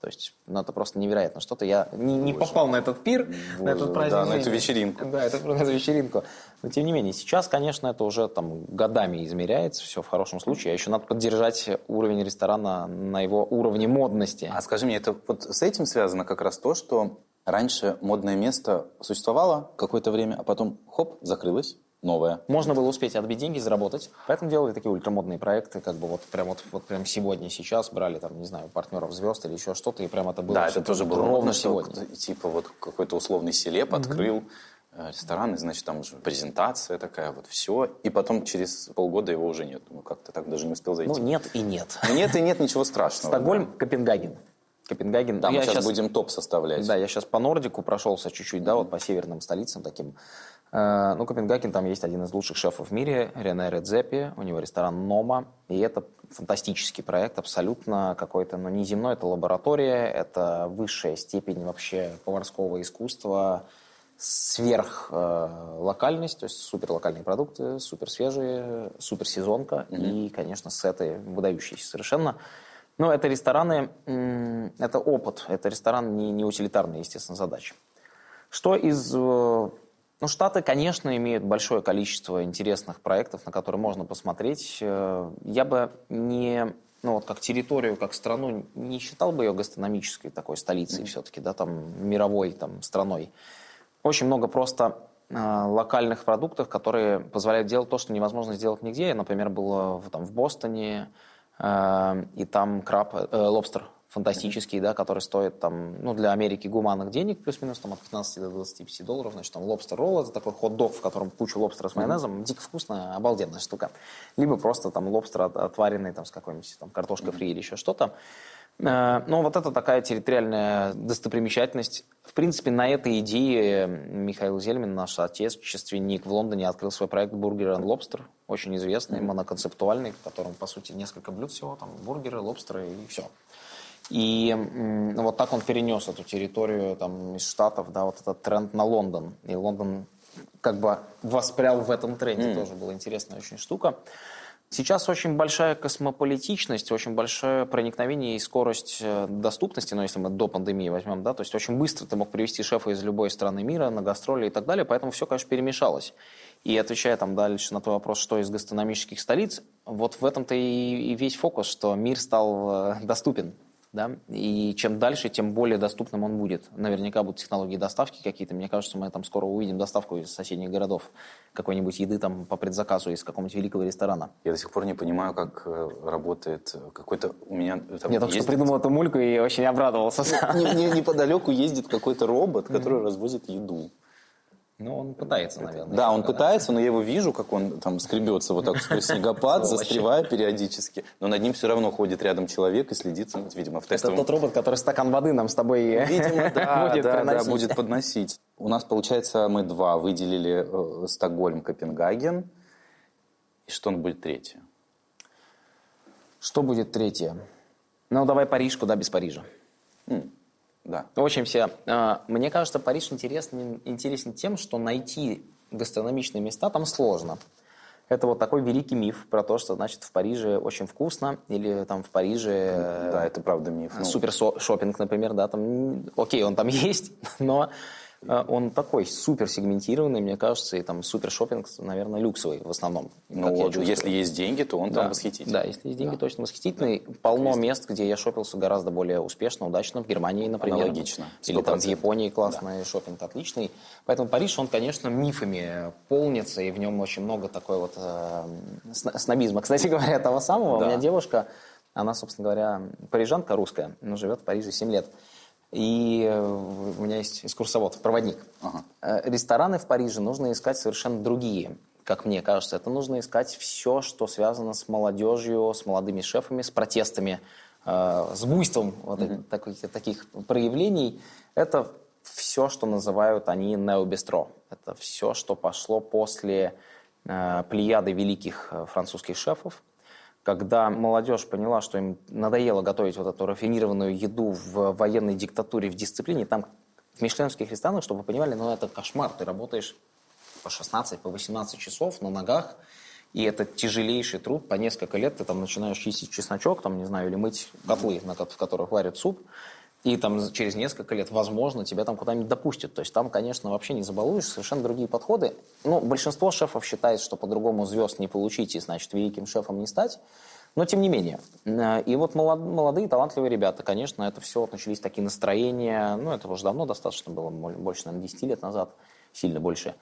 То есть, ну, это просто невероятно что-то. Я не, не попал на этот пир, Боже, на этот праздник. Да, на эту вечеринку. Да, это, на эту вечеринку. Но, тем не менее, сейчас, конечно, это уже там годами измеряется, все в хорошем случае. А еще надо поддержать уровень ресторана на его уровне модности. А скажи мне, это вот с этим связано как раз то, что раньше модное место существовало какое-то время, а потом, хоп, закрылось новое. Можно было успеть отбить деньги, заработать. Поэтому делали такие ультрамодные проекты, как бы вот прям вот, вот прям сегодня, сейчас брали там, не знаю, партнеров звезд или еще что-то, и прям это было. Да, это тоже было ровно сегодня. Типа вот какой-то условный селеп открыл э, ресторан, и, значит, там уже презентация такая, вот все. И потом через полгода его уже нет. Ну, как-то так даже не успел зайти. Ну, нет и нет. Нет и нет, ничего страшного. Стокгольм, да. Копенгаген. Копенгаген. Да, мы сейчас, сейчас будем топ составлять. Да, я сейчас по Нордику прошелся чуть-чуть, да, вот по северным столицам таким ну, Копенгаген, там есть один из лучших шефов в мире, Рене Редзепи, у него ресторан «Нома», и это фантастический проект, абсолютно какой-то, ну, неземной, это лаборатория, это высшая степень вообще поварского искусства, сверх э, локальность, то есть супер локальные продукты, супер свежие, супер сезонка mm-hmm. и, конечно, с этой выдающейся совершенно. Но это рестораны, это опыт, это ресторан не, не утилитарная, естественно, задача. Что из э, ну, Штаты, конечно, имеют большое количество интересных проектов, на которые можно посмотреть. Э, я бы не, ну вот как территорию, как страну, не считал бы ее гастрономической такой столицей mm-hmm. все-таки, да, там, мировой там, страной. Очень много просто э, локальных продуктов, которые позволяют делать то, что невозможно сделать нигде. Я, например, был в, там, в Бостоне, э, и там краб, э, лобстер фантастический, да, который стоит там, ну, для Америки гуманных денег, плюс-минус там от 15 до 25 долларов, значит, там lobster roll, это такой хот-дог, в котором куча лобстера с майонезом, mm-hmm. дико вкусная, обалденная штука. Либо просто там лобстер отваренный там с какой-нибудь там картошкой фри или еще что-то. Э, но вот это такая территориальная достопримечательность. В принципе, на этой идее Михаил Зельман, наш отечественник в Лондоне, открыл свой проект «Burger and Lobster», очень известный, mm-hmm. моноконцептуальный, в котором, по сути, несколько блюд всего, там бургеры, лобстеры и все. И вот так он перенес эту территорию там, из Штатов, да, вот этот тренд на Лондон. И Лондон как бы воспрял в этом тренде, mm. тоже была интересная очень штука. Сейчас очень большая космополитичность, очень большое проникновение и скорость э, доступности, ну, если мы до пандемии возьмем, да, то есть очень быстро ты мог привести шефа из любой страны мира на гастроли и так далее, поэтому все, конечно, перемешалось. И отвечая там дальше на твой вопрос, что из гастрономических столиц, вот в этом-то и, и весь фокус, что мир стал э, доступен да, и чем дальше, тем более доступным он будет. Наверняка будут технологии доставки какие-то. Мне кажется, мы там скоро увидим доставку из соседних городов какой-нибудь еды там по предзаказу из какого-нибудь великого ресторана. Я до сих пор не понимаю, как э, работает какой-то у меня... Там, я только ездит... что придумал эту мульку и очень обрадовался. Неподалеку ездит какой-то робот, который развозит еду. Ну, он пытается, наверное. Да, он пытается, но я его вижу, как он там скребется вот так сквозь снегопад, застревая периодически. Но над ним все равно ходит рядом человек и следит, видимо, в тестовом... Это тот робот, который стакан воды нам с тобой видимо, да, будет да, да, будет подносить. У нас, получается, мы два выделили э, Стокгольм, Копенгаген. И что он будет третье? Что будет третье? Ну, давай Париж, куда без Парижа. Mm. Да. В общем, все. А, мне кажется, Париж интересен, интересен тем, что найти гастрономичные места там сложно. Это вот такой великий миф про то, что, значит, в Париже очень вкусно, или там в Париже... Да, это правда миф. Ну. Супер шопинг, например, да, там, окей, он там есть, но он такой супер сегментированный, мне кажется, и там супер шопинг, наверное, люксовый в основном. Ну если есть деньги, то он да. там восхитительный. Да, если есть деньги, да. точно восхитительный. Да. Полно есть. мест, где я шопился гораздо более успешно, удачно. В Германии, например. Аналогично. 100%. Или там в Японии классный да. шопинг отличный. Поэтому Париж, он, конечно, мифами полнится, и в нем очень много такой вот э, снобизма. Кстати говоря, того самого. Да. У меня девушка, она, собственно говоря, парижанка русская, но живет в Париже 7 лет. И э, у меня есть экскурсовод, проводник. Ага. Э, рестораны в Париже нужно искать совершенно другие, как мне кажется. Это нужно искать все, что связано с молодежью, с молодыми шефами, с протестами, э, с буйством вот mm-hmm. таких, таких проявлений. Это все, что называют они необестро. Это все, что пошло после плеяды великих французских шефов, когда молодежь поняла, что им надоело готовить вот эту рафинированную еду в военной диктатуре, в дисциплине, там в мишленских ресторанах, чтобы вы понимали, ну это кошмар, ты работаешь по 16, по 18 часов на ногах, и это тяжелейший труд, по несколько лет ты там начинаешь чистить чесночок, там, не знаю, или мыть котлы, в которых варят суп, и там через несколько лет, возможно, тебя там куда-нибудь допустят. То есть там, конечно, вообще не забалуешь, совершенно другие подходы. Но большинство шефов считает, что по-другому звезд не получить, и, значит, великим шефом не стать. Но тем не менее. И вот молодые, талантливые ребята, конечно, это все вот начались такие настроения, ну, это уже давно достаточно было, больше, наверное, 10 лет назад, сильно больше.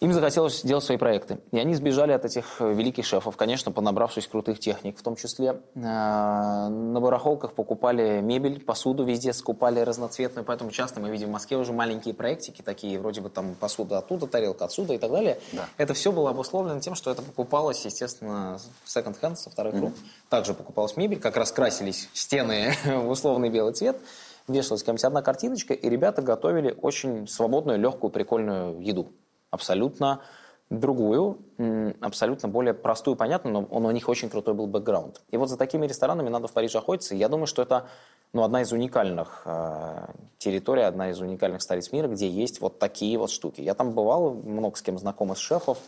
Им захотелось делать свои проекты. И они сбежали от этих э, великих шефов, конечно, понабравшись крутых техник в том числе. Э, на барахолках покупали мебель, посуду везде скупали разноцветную, поэтому часто мы видим в Москве уже маленькие проектики такие, вроде бы там посуда оттуда, тарелка отсюда и так далее. Да. Это все было обусловлено тем, что это покупалось, естественно, в секонд-хенд, со вторых рук. Mm-hmm. Также покупалась мебель, как раз красились стены в условный белый цвет вешалась какая-нибудь одна картиночка, и ребята готовили очень свободную, легкую, прикольную еду. Абсолютно другую, абсолютно более простую, понятную, но он, у них очень крутой был бэкграунд. И вот за такими ресторанами надо в Париже охотиться. Я думаю, что это ну, одна из уникальных э, территорий, одна из уникальных столиц мира, где есть вот такие вот штуки. Я там бывал, много с кем знаком из шефов.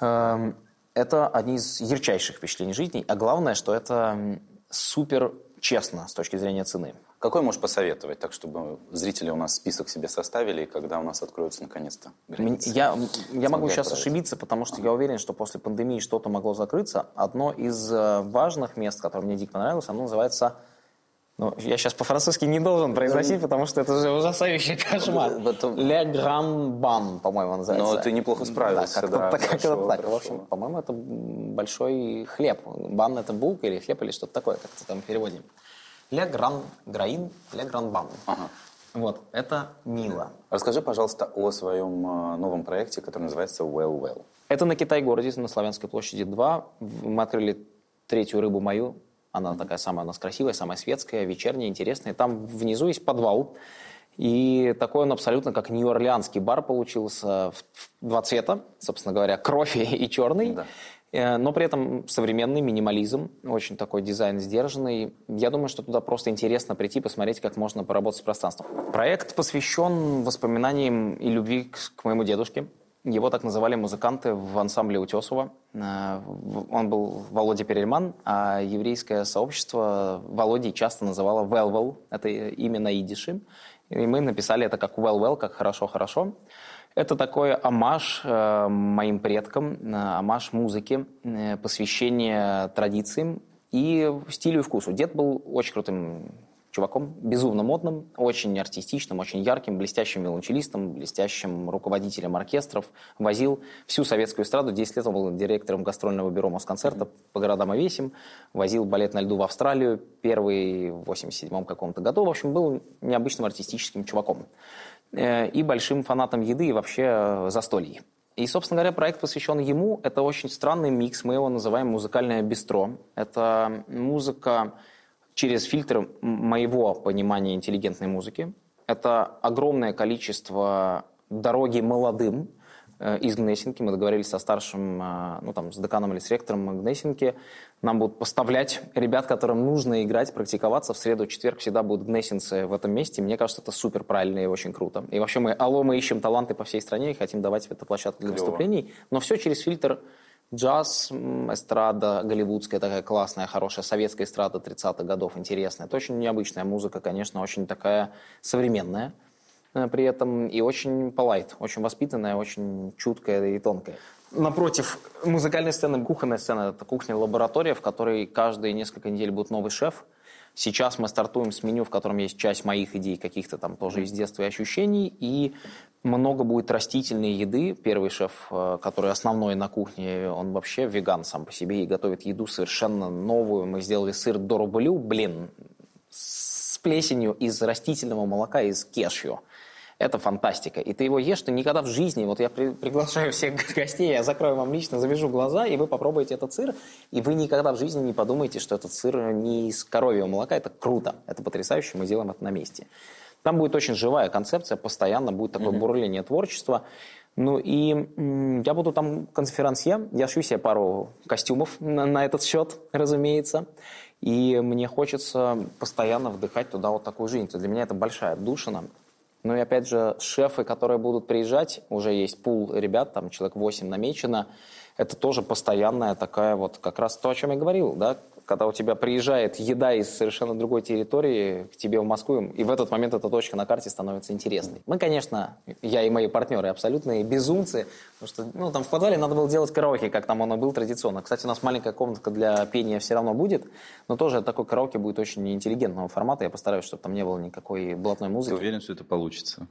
Э, это одни из ярчайших впечатлений жизни. А главное, что это супер честно с точки зрения цены. Какой можешь посоветовать, так чтобы зрители у нас список себе составили, и когда у нас откроются наконец-то границы? Я, я могу сейчас отправить. ошибиться, потому что я уверен, что после пандемии что-то могло закрыться. Одно из э, важных мест, которое мне дико понравилось, оно называется ну, я сейчас по-французски не должен произносить, потому что это же ужасающий кошмар. Grand Ban, по-моему, называется. Но ты неплохо справился, да. да, так, хорошо, так. В общем, по-моему, это большой хлеб. Бан – это булка или хлеб, или что-то такое, как это там переводим. Grand Grain, Le Grand Ban. Ага. Вот, это Нила. Расскажи, пожалуйста, о своем э, новом проекте, который называется Well Well. Это на Китай-городе, на Славянской площади 2. Мы открыли третью рыбу мою, она такая самая у нас красивая, самая светская, вечерняя, интересная. Там внизу есть подвал. И такой он абсолютно как нью-орлеанский бар получился в два цвета, собственно говоря, кровь и черный. Да. Но при этом современный минимализм, очень такой дизайн сдержанный. Я думаю, что туда просто интересно прийти, посмотреть, как можно поработать с пространством. Проект посвящен воспоминаниям и любви к, моему дедушке. Его так называли музыканты в ансамбле Утесова. Э, он был Володя Перельман, а еврейское сообщество Володей часто называло Велвел. Это имя на идише. И мы написали это как well-well, как хорошо-хорошо. Это такой амаш э, моим предкам, э, амаш музыке, э, посвящение традициям и стилю и вкусу. Дед был очень крутым чуваком, безумно модным, очень артистичным, очень ярким, блестящим виолончелистом, блестящим руководителем оркестров. Возил всю советскую эстраду. 10 лет он был директором гастрольного бюро Москонцерта по городам и весим. Возил балет на льду в Австралию, первый в 87 каком-то году. В общем, был необычным артистическим чуваком. Э, и большим фанатом еды и вообще э, застольей. И, собственно говоря, проект посвящен ему. Это очень странный микс, мы его называем музыкальное бистро. Это музыка через фильтр моего понимания интеллигентной музыки. Это огромное количество дороги молодым э, из Гнесинки. Мы договорились со старшим, ну там, с деканом или с ректором Гнесинки. Нам будут поставлять ребят, которым нужно играть, практиковаться. В среду, четверг всегда будут гнесинцы в этом месте. Мне кажется, это супер правильно и очень круто. И вообще мы, алло, мы ищем таланты по всей стране и хотим давать эту площадку для Клево. выступлений. Но все через фильтр Джаз, эстрада голливудская, такая классная, хорошая, советская эстрада 30-х годов, интересная. Это очень необычная музыка, конечно, очень такая современная э, при этом и очень полайт, очень воспитанная, очень чуткая и тонкая. Напротив музыкальной сцены, кухонная сцена – это кухня-лаборатория, в которой каждые несколько недель будет новый шеф – Сейчас мы стартуем с меню, в котором есть часть моих идей, каких-то там тоже из детства и ощущений, и много будет растительной еды. Первый шеф, э, который основной на кухне, он вообще веган сам по себе и готовит еду совершенно новую. Мы сделали сыр дорублю, блин, с плесенью из растительного молока из кешью. Это фантастика. И ты его ешь, ты никогда в жизни, вот я при, приглашаю всех гостей, я закрою вам лично, завяжу глаза, и вы попробуете этот сыр, и вы никогда в жизни не подумаете, что этот сыр не из коровьего молока. Это круто, это потрясающе, мы делаем это на месте. Там будет очень живая концепция, постоянно будет такое mm-hmm. бурление творчества. Ну и я буду там конферансье, я шью себе пару костюмов на, на этот счет, разумеется. И мне хочется постоянно вдыхать туда вот такую жизнь. Для меня это большая отдушина. Ну и опять же, шефы, которые будут приезжать, уже есть пул ребят, там человек 8 намечено, это тоже постоянная такая вот, как раз то, о чем я говорил, да, когда у тебя приезжает еда из совершенно другой территории к тебе в Москву, и в этот момент эта точка на карте становится интересной. Мы, конечно, я и мои партнеры абсолютные безумцы, потому что ну, там в подвале надо было делать караоке, как там оно было традиционно. Кстати, у нас маленькая комнатка для пения все равно будет, но тоже такой караоке будет очень интеллигентного формата. Я постараюсь, чтобы там не было никакой блатной музыки. Ты уверен, что это получится?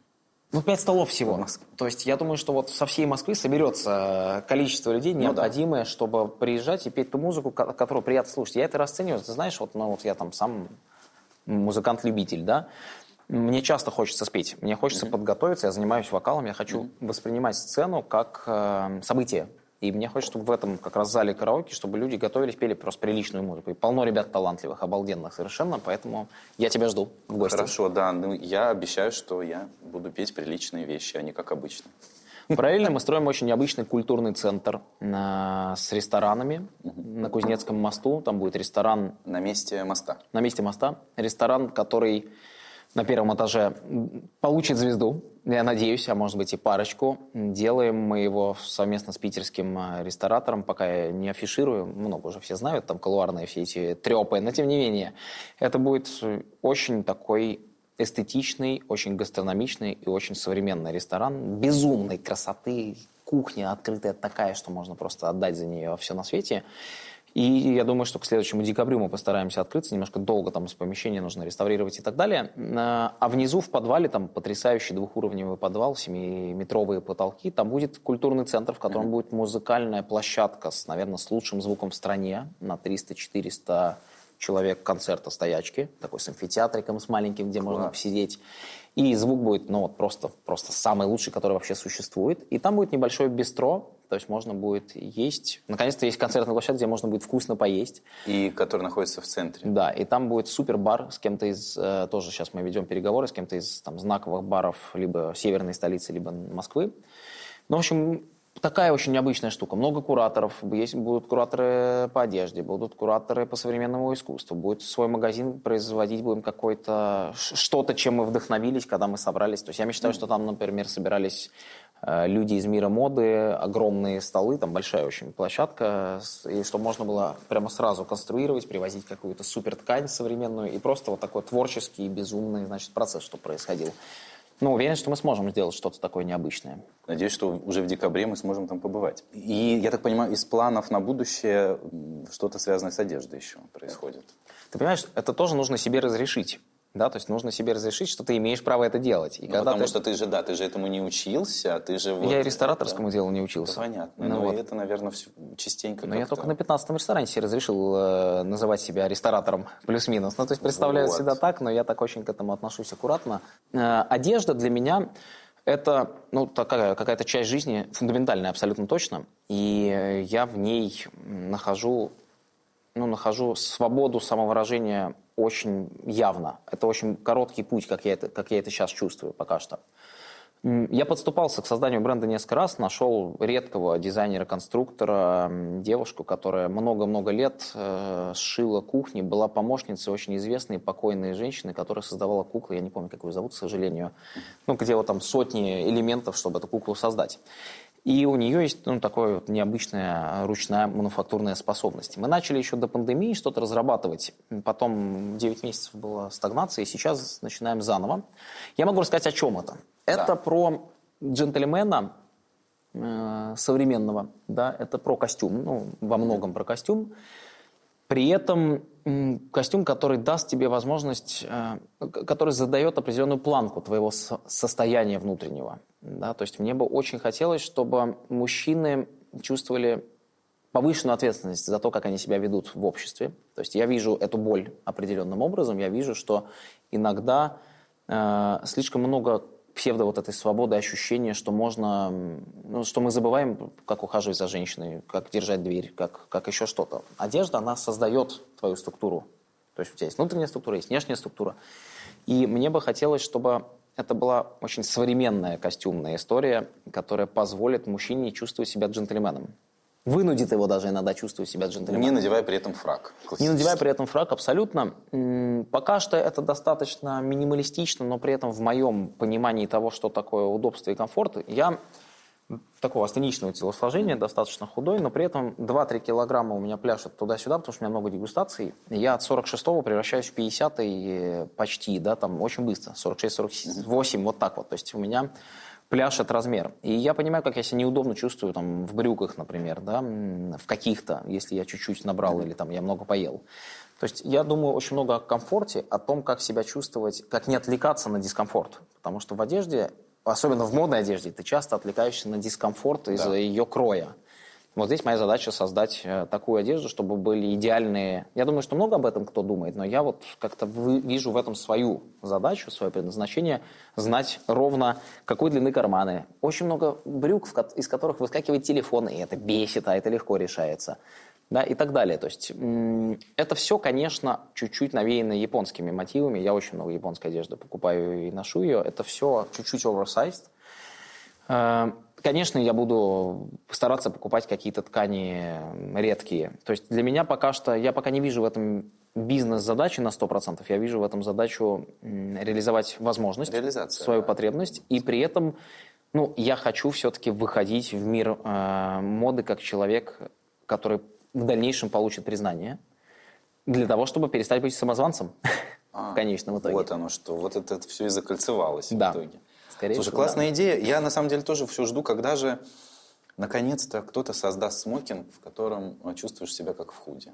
Ну, пять столов всего. То есть я думаю, что вот со всей Москвы соберется количество людей необходимое, ну, да. чтобы приезжать и петь ту музыку, которую приятно слушать. Я это расцениваю. Ты знаешь, вот, ну, вот я там сам музыкант-любитель, да, мне часто хочется спеть, мне хочется mm-hmm. подготовиться, я занимаюсь вокалом, я хочу mm-hmm. воспринимать сцену как э, событие. И мне хочется, чтобы в этом как раз зале караоке, чтобы люди готовились, пели просто приличную музыку. И полно ребят талантливых, обалденных совершенно, поэтому я тебя жду в гости. Хорошо, да. Ну, я обещаю, что я буду петь приличные вещи, а не как обычно. Параллельно мы строим очень необычный культурный центр на, с ресторанами на Кузнецком мосту. Там будет ресторан... На месте моста? На месте моста. Ресторан, который на первом этаже получит звезду, я надеюсь, а может быть и парочку. Делаем мы его совместно с питерским а, ресторатором, пока я не афиширую, много уже все знают, там колуарные все эти трепы, но тем не менее, это будет очень такой эстетичный, очень гастрономичный и очень современный ресторан, безумной красоты, кухня открытая такая, что можно просто отдать за нее все на свете. И я думаю, что к следующему декабрю мы постараемся открыться. Немножко долго там с помещения нужно реставрировать и так далее. А внизу в подвале, там потрясающий двухуровневый подвал, семиметровые потолки. Там будет культурный центр, в котором mm-hmm. будет музыкальная площадка с, наверное, с лучшим звуком в стране на 300-400 человек концерта стоячки, такой с амфитеатриком, с маленьким, где Класс. можно посидеть. И звук будет, ну, вот просто, просто самый лучший, который вообще существует. И там будет небольшое бистро, то есть можно будет есть. Наконец-то есть концертная площадка, где можно будет вкусно поесть. И который находится в центре. Да, и там будет супер бар с кем-то из, э, тоже сейчас мы ведем переговоры с кем-то из там знаковых баров либо северной столицы, либо Москвы. Ну, в общем, такая очень необычная штука. Много кураторов. Есть, будут кураторы по одежде, будут кураторы по современному искусству. Будет свой магазин производить, будем какой-то что-то, чем мы вдохновились, когда мы собрались. То есть я мечтаю, что там, например, собирались э, люди из мира моды, огромные столы, там большая очень площадка, и чтобы можно было прямо сразу конструировать, привозить какую-то супер ткань современную, и просто вот такой творческий, безумный, значит, процесс, что происходил. Ну, уверен, что мы сможем сделать что-то такое необычное. Надеюсь, что уже в декабре мы сможем там побывать. И, я так понимаю, из планов на будущее что-то связанное с одеждой еще происходит. Ты понимаешь, это тоже нужно себе разрешить. Да, то есть нужно себе разрешить, что ты имеешь право это делать. И ну, когда потому ты... что ты же, да, ты же этому не учился, ты же... Вот, я и рестораторскому да. делу не учился. Да, понятно. Ну, ну вот. это, наверное, все частенько Но я только на 15-м ресторане себе разрешил э, называть себя ресторатором плюс-минус. Ну, то есть представляю вот. всегда так, но я так очень к этому отношусь аккуратно. Э, одежда для меня это ну, такая какая-то часть жизни, фундаментальная абсолютно точно. И я в ней нахожу, ну, нахожу свободу самовыражения очень явно. Это очень короткий путь, как я это, как я это сейчас чувствую пока что. Я подступался к созданию бренда несколько раз, нашел редкого дизайнера-конструктора, девушку, которая много-много лет э, сшила кухни, была помощницей очень известной покойной женщины, которая создавала куклы, я не помню, как ее зовут, к сожалению, ну, где вот там сотни элементов, чтобы эту куклу создать. И у нее есть ну, такая вот необычная ручная мануфактурная способность. Мы начали еще до пандемии что-то разрабатывать. Потом 9 месяцев была стагнация, и сейчас начинаем заново. Я могу рассказать, о чем это. Это да. про джентльмена э, современного. Да? Это про костюм, ну, во многом про костюм. При этом костюм, который даст тебе возможность, э, который задает определенную планку твоего состояния внутреннего. Да? То есть мне бы очень хотелось, чтобы мужчины чувствовали повышенную ответственность за то, как они себя ведут в обществе. То есть я вижу эту боль определенным образом, я вижу, что иногда э, слишком много псевдо вот этой свободы, ощущения, что можно, ну, что мы забываем, как ухаживать за женщиной, как держать дверь, как, как еще что-то. Одежда, она создает твою структуру. То есть у тебя есть внутренняя структура, есть внешняя структура. И мне бы хотелось, чтобы это была очень современная костюмная история, которая позволит мужчине чувствовать себя джентльменом вынудит его даже иногда чувствовать себя джентльменом. Не надевая при этом фраг. Не надевая при этом фраг, абсолютно. Пока что это достаточно минималистично, но при этом в моем понимании того, что такое удобство и комфорт, я такого астеничного телосложения, достаточно худой, но при этом 2-3 килограмма у меня пляшет туда-сюда, потому что у меня много дегустаций. Я от 46-го превращаюсь в 50 и почти, да, там очень быстро, 46-48, вот так вот. То есть у меня пляшет размер. И я понимаю, как я себя неудобно чувствую там, в брюках, например, да, в каких-то, если я чуть-чуть набрал или там я много поел. То есть я думаю очень много о комфорте, о том, как себя чувствовать, как не отвлекаться на дискомфорт. Потому что в одежде, особенно в модной одежде, ты часто отвлекаешься на дискомфорт из-за да. ее кроя. Вот здесь моя задача создать э, такую одежду, чтобы были идеальные... Я думаю, что много об этом кто думает, но я вот как-то вижу в этом свою задачу, свое предназначение, знать ровно, какой длины карманы. Очень много брюк, из которых выскакивает телефон, и это бесит, а это легко решается. Да, и так далее. То есть это все, конечно, чуть-чуть навеяно японскими мотивами. Я очень много японской одежды покупаю и ношу ее. Это все чуть-чуть oversized. Э, конечно, я буду стараться покупать какие-то ткани редкие. То есть для меня пока что, я пока не вижу в этом бизнес-задачи на 100%, я вижу в этом задачу реализовать возможность, Реализация, свою да. потребность, и при этом ну, я хочу все-таки выходить в мир э, моды как человек, который в дальнейшем получит признание, для того, чтобы перестать быть самозванцем А, в конечном итоге. Вот оно что. Вот это, все и закольцевалось Да. в итоге. Скорее Слушай, всего, классная идея. Я на самом деле тоже все жду, когда же наконец-то кто-то создаст смокинг, в котором э, чувствуешь себя как в худе.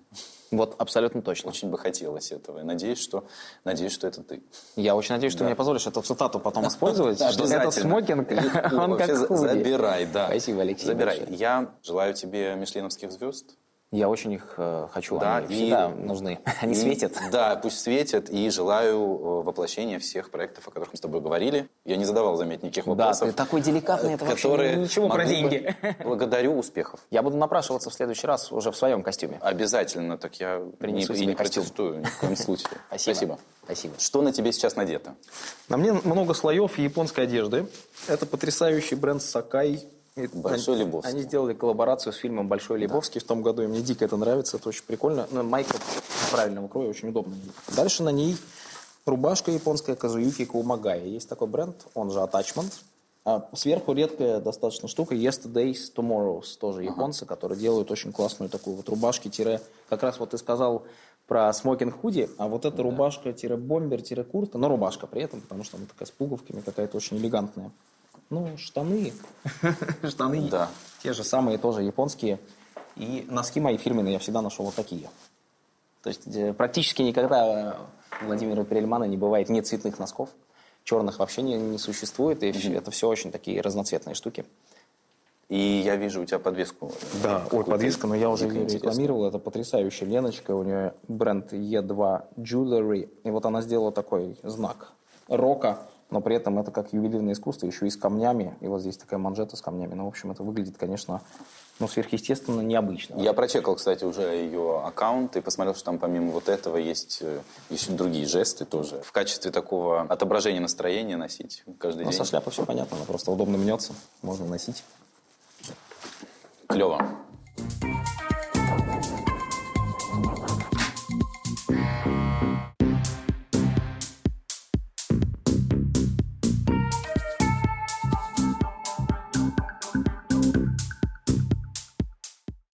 Вот абсолютно точно. Очень бы хотелось этого. И надеюсь, что, надеюсь, что это ты. Я очень надеюсь, что Да. мне позволишь эту цитату потом использовать, что этот смокинг, он как худи. Забирай, да. Спасибо, Алексей, Забирай. Я желаю тебе мишленовских звезд. Я очень их э, хочу, Да, они и- всегда нужны. Они И- светят. Да, пусть светят. И желаю э, воплощения всех проектов, о которых мы с тобой говорили. Я не задавал, заметь, никаких Да, вопросов. ты такой деликатный, это вообще которые ничего про деньги. Благодарю, успехов. Я буду напрашиваться в следующий раз уже в своем костюме. Обязательно, так я Принесу не, не костюм. протестую ни в коем случае. Спасибо. Спасибо. Что на тебе сейчас надето? На мне много слоев японской одежды. Это потрясающий бренд Сакай. Большой они, Лебовский. Они сделали коллаборацию с фильмом «Большой Лебовский» в том году, и мне дико это нравится, это очень прикольно. Ну, майка правильного кроя, очень удобно. Дальше на ней рубашка японская Казуюки Каумагая. Есть такой бренд, он же Attachment. А сверху редкая достаточно штука Yesterday's Tomorrows, тоже японцы, которые делают очень классную такую вот рубашки, тире, как раз вот ты сказал про смокинг худи, а вот эта рубашка-бомбер-куртка, но рубашка при этом, потому что она такая с пуговками, какая-то очень элегантная. Ну, штаны. штаны Да. те же самые, тоже японские. И носки мои фирменные я всегда ношу вот такие. То есть э, практически никогда у Владимира Перельмана не бывает не цветных носков. Черных вообще не, не существует, и всё- это все очень такие разноцветные штуки. И я вижу у тебя подвеску. Да, ой, подвеска, но я уже ее рекламировал. Это потрясающая Леночка. У нее бренд E2 Jewelry. И вот она сделала такой знак рока, но при этом это как ювелирное искусство, еще и с камнями. И вот здесь такая манжета с камнями. Ну, в общем, это выглядит, конечно, ну, сверхъестественно необычно. Я прочекал, кстати, уже ее аккаунт и посмотрел, что там помимо вот этого есть э, еще другие жесты тоже. В качестве такого отображения настроения носить каждый Ну, день. со шляпой все понятно, она просто удобно мнется, можно носить. Клево.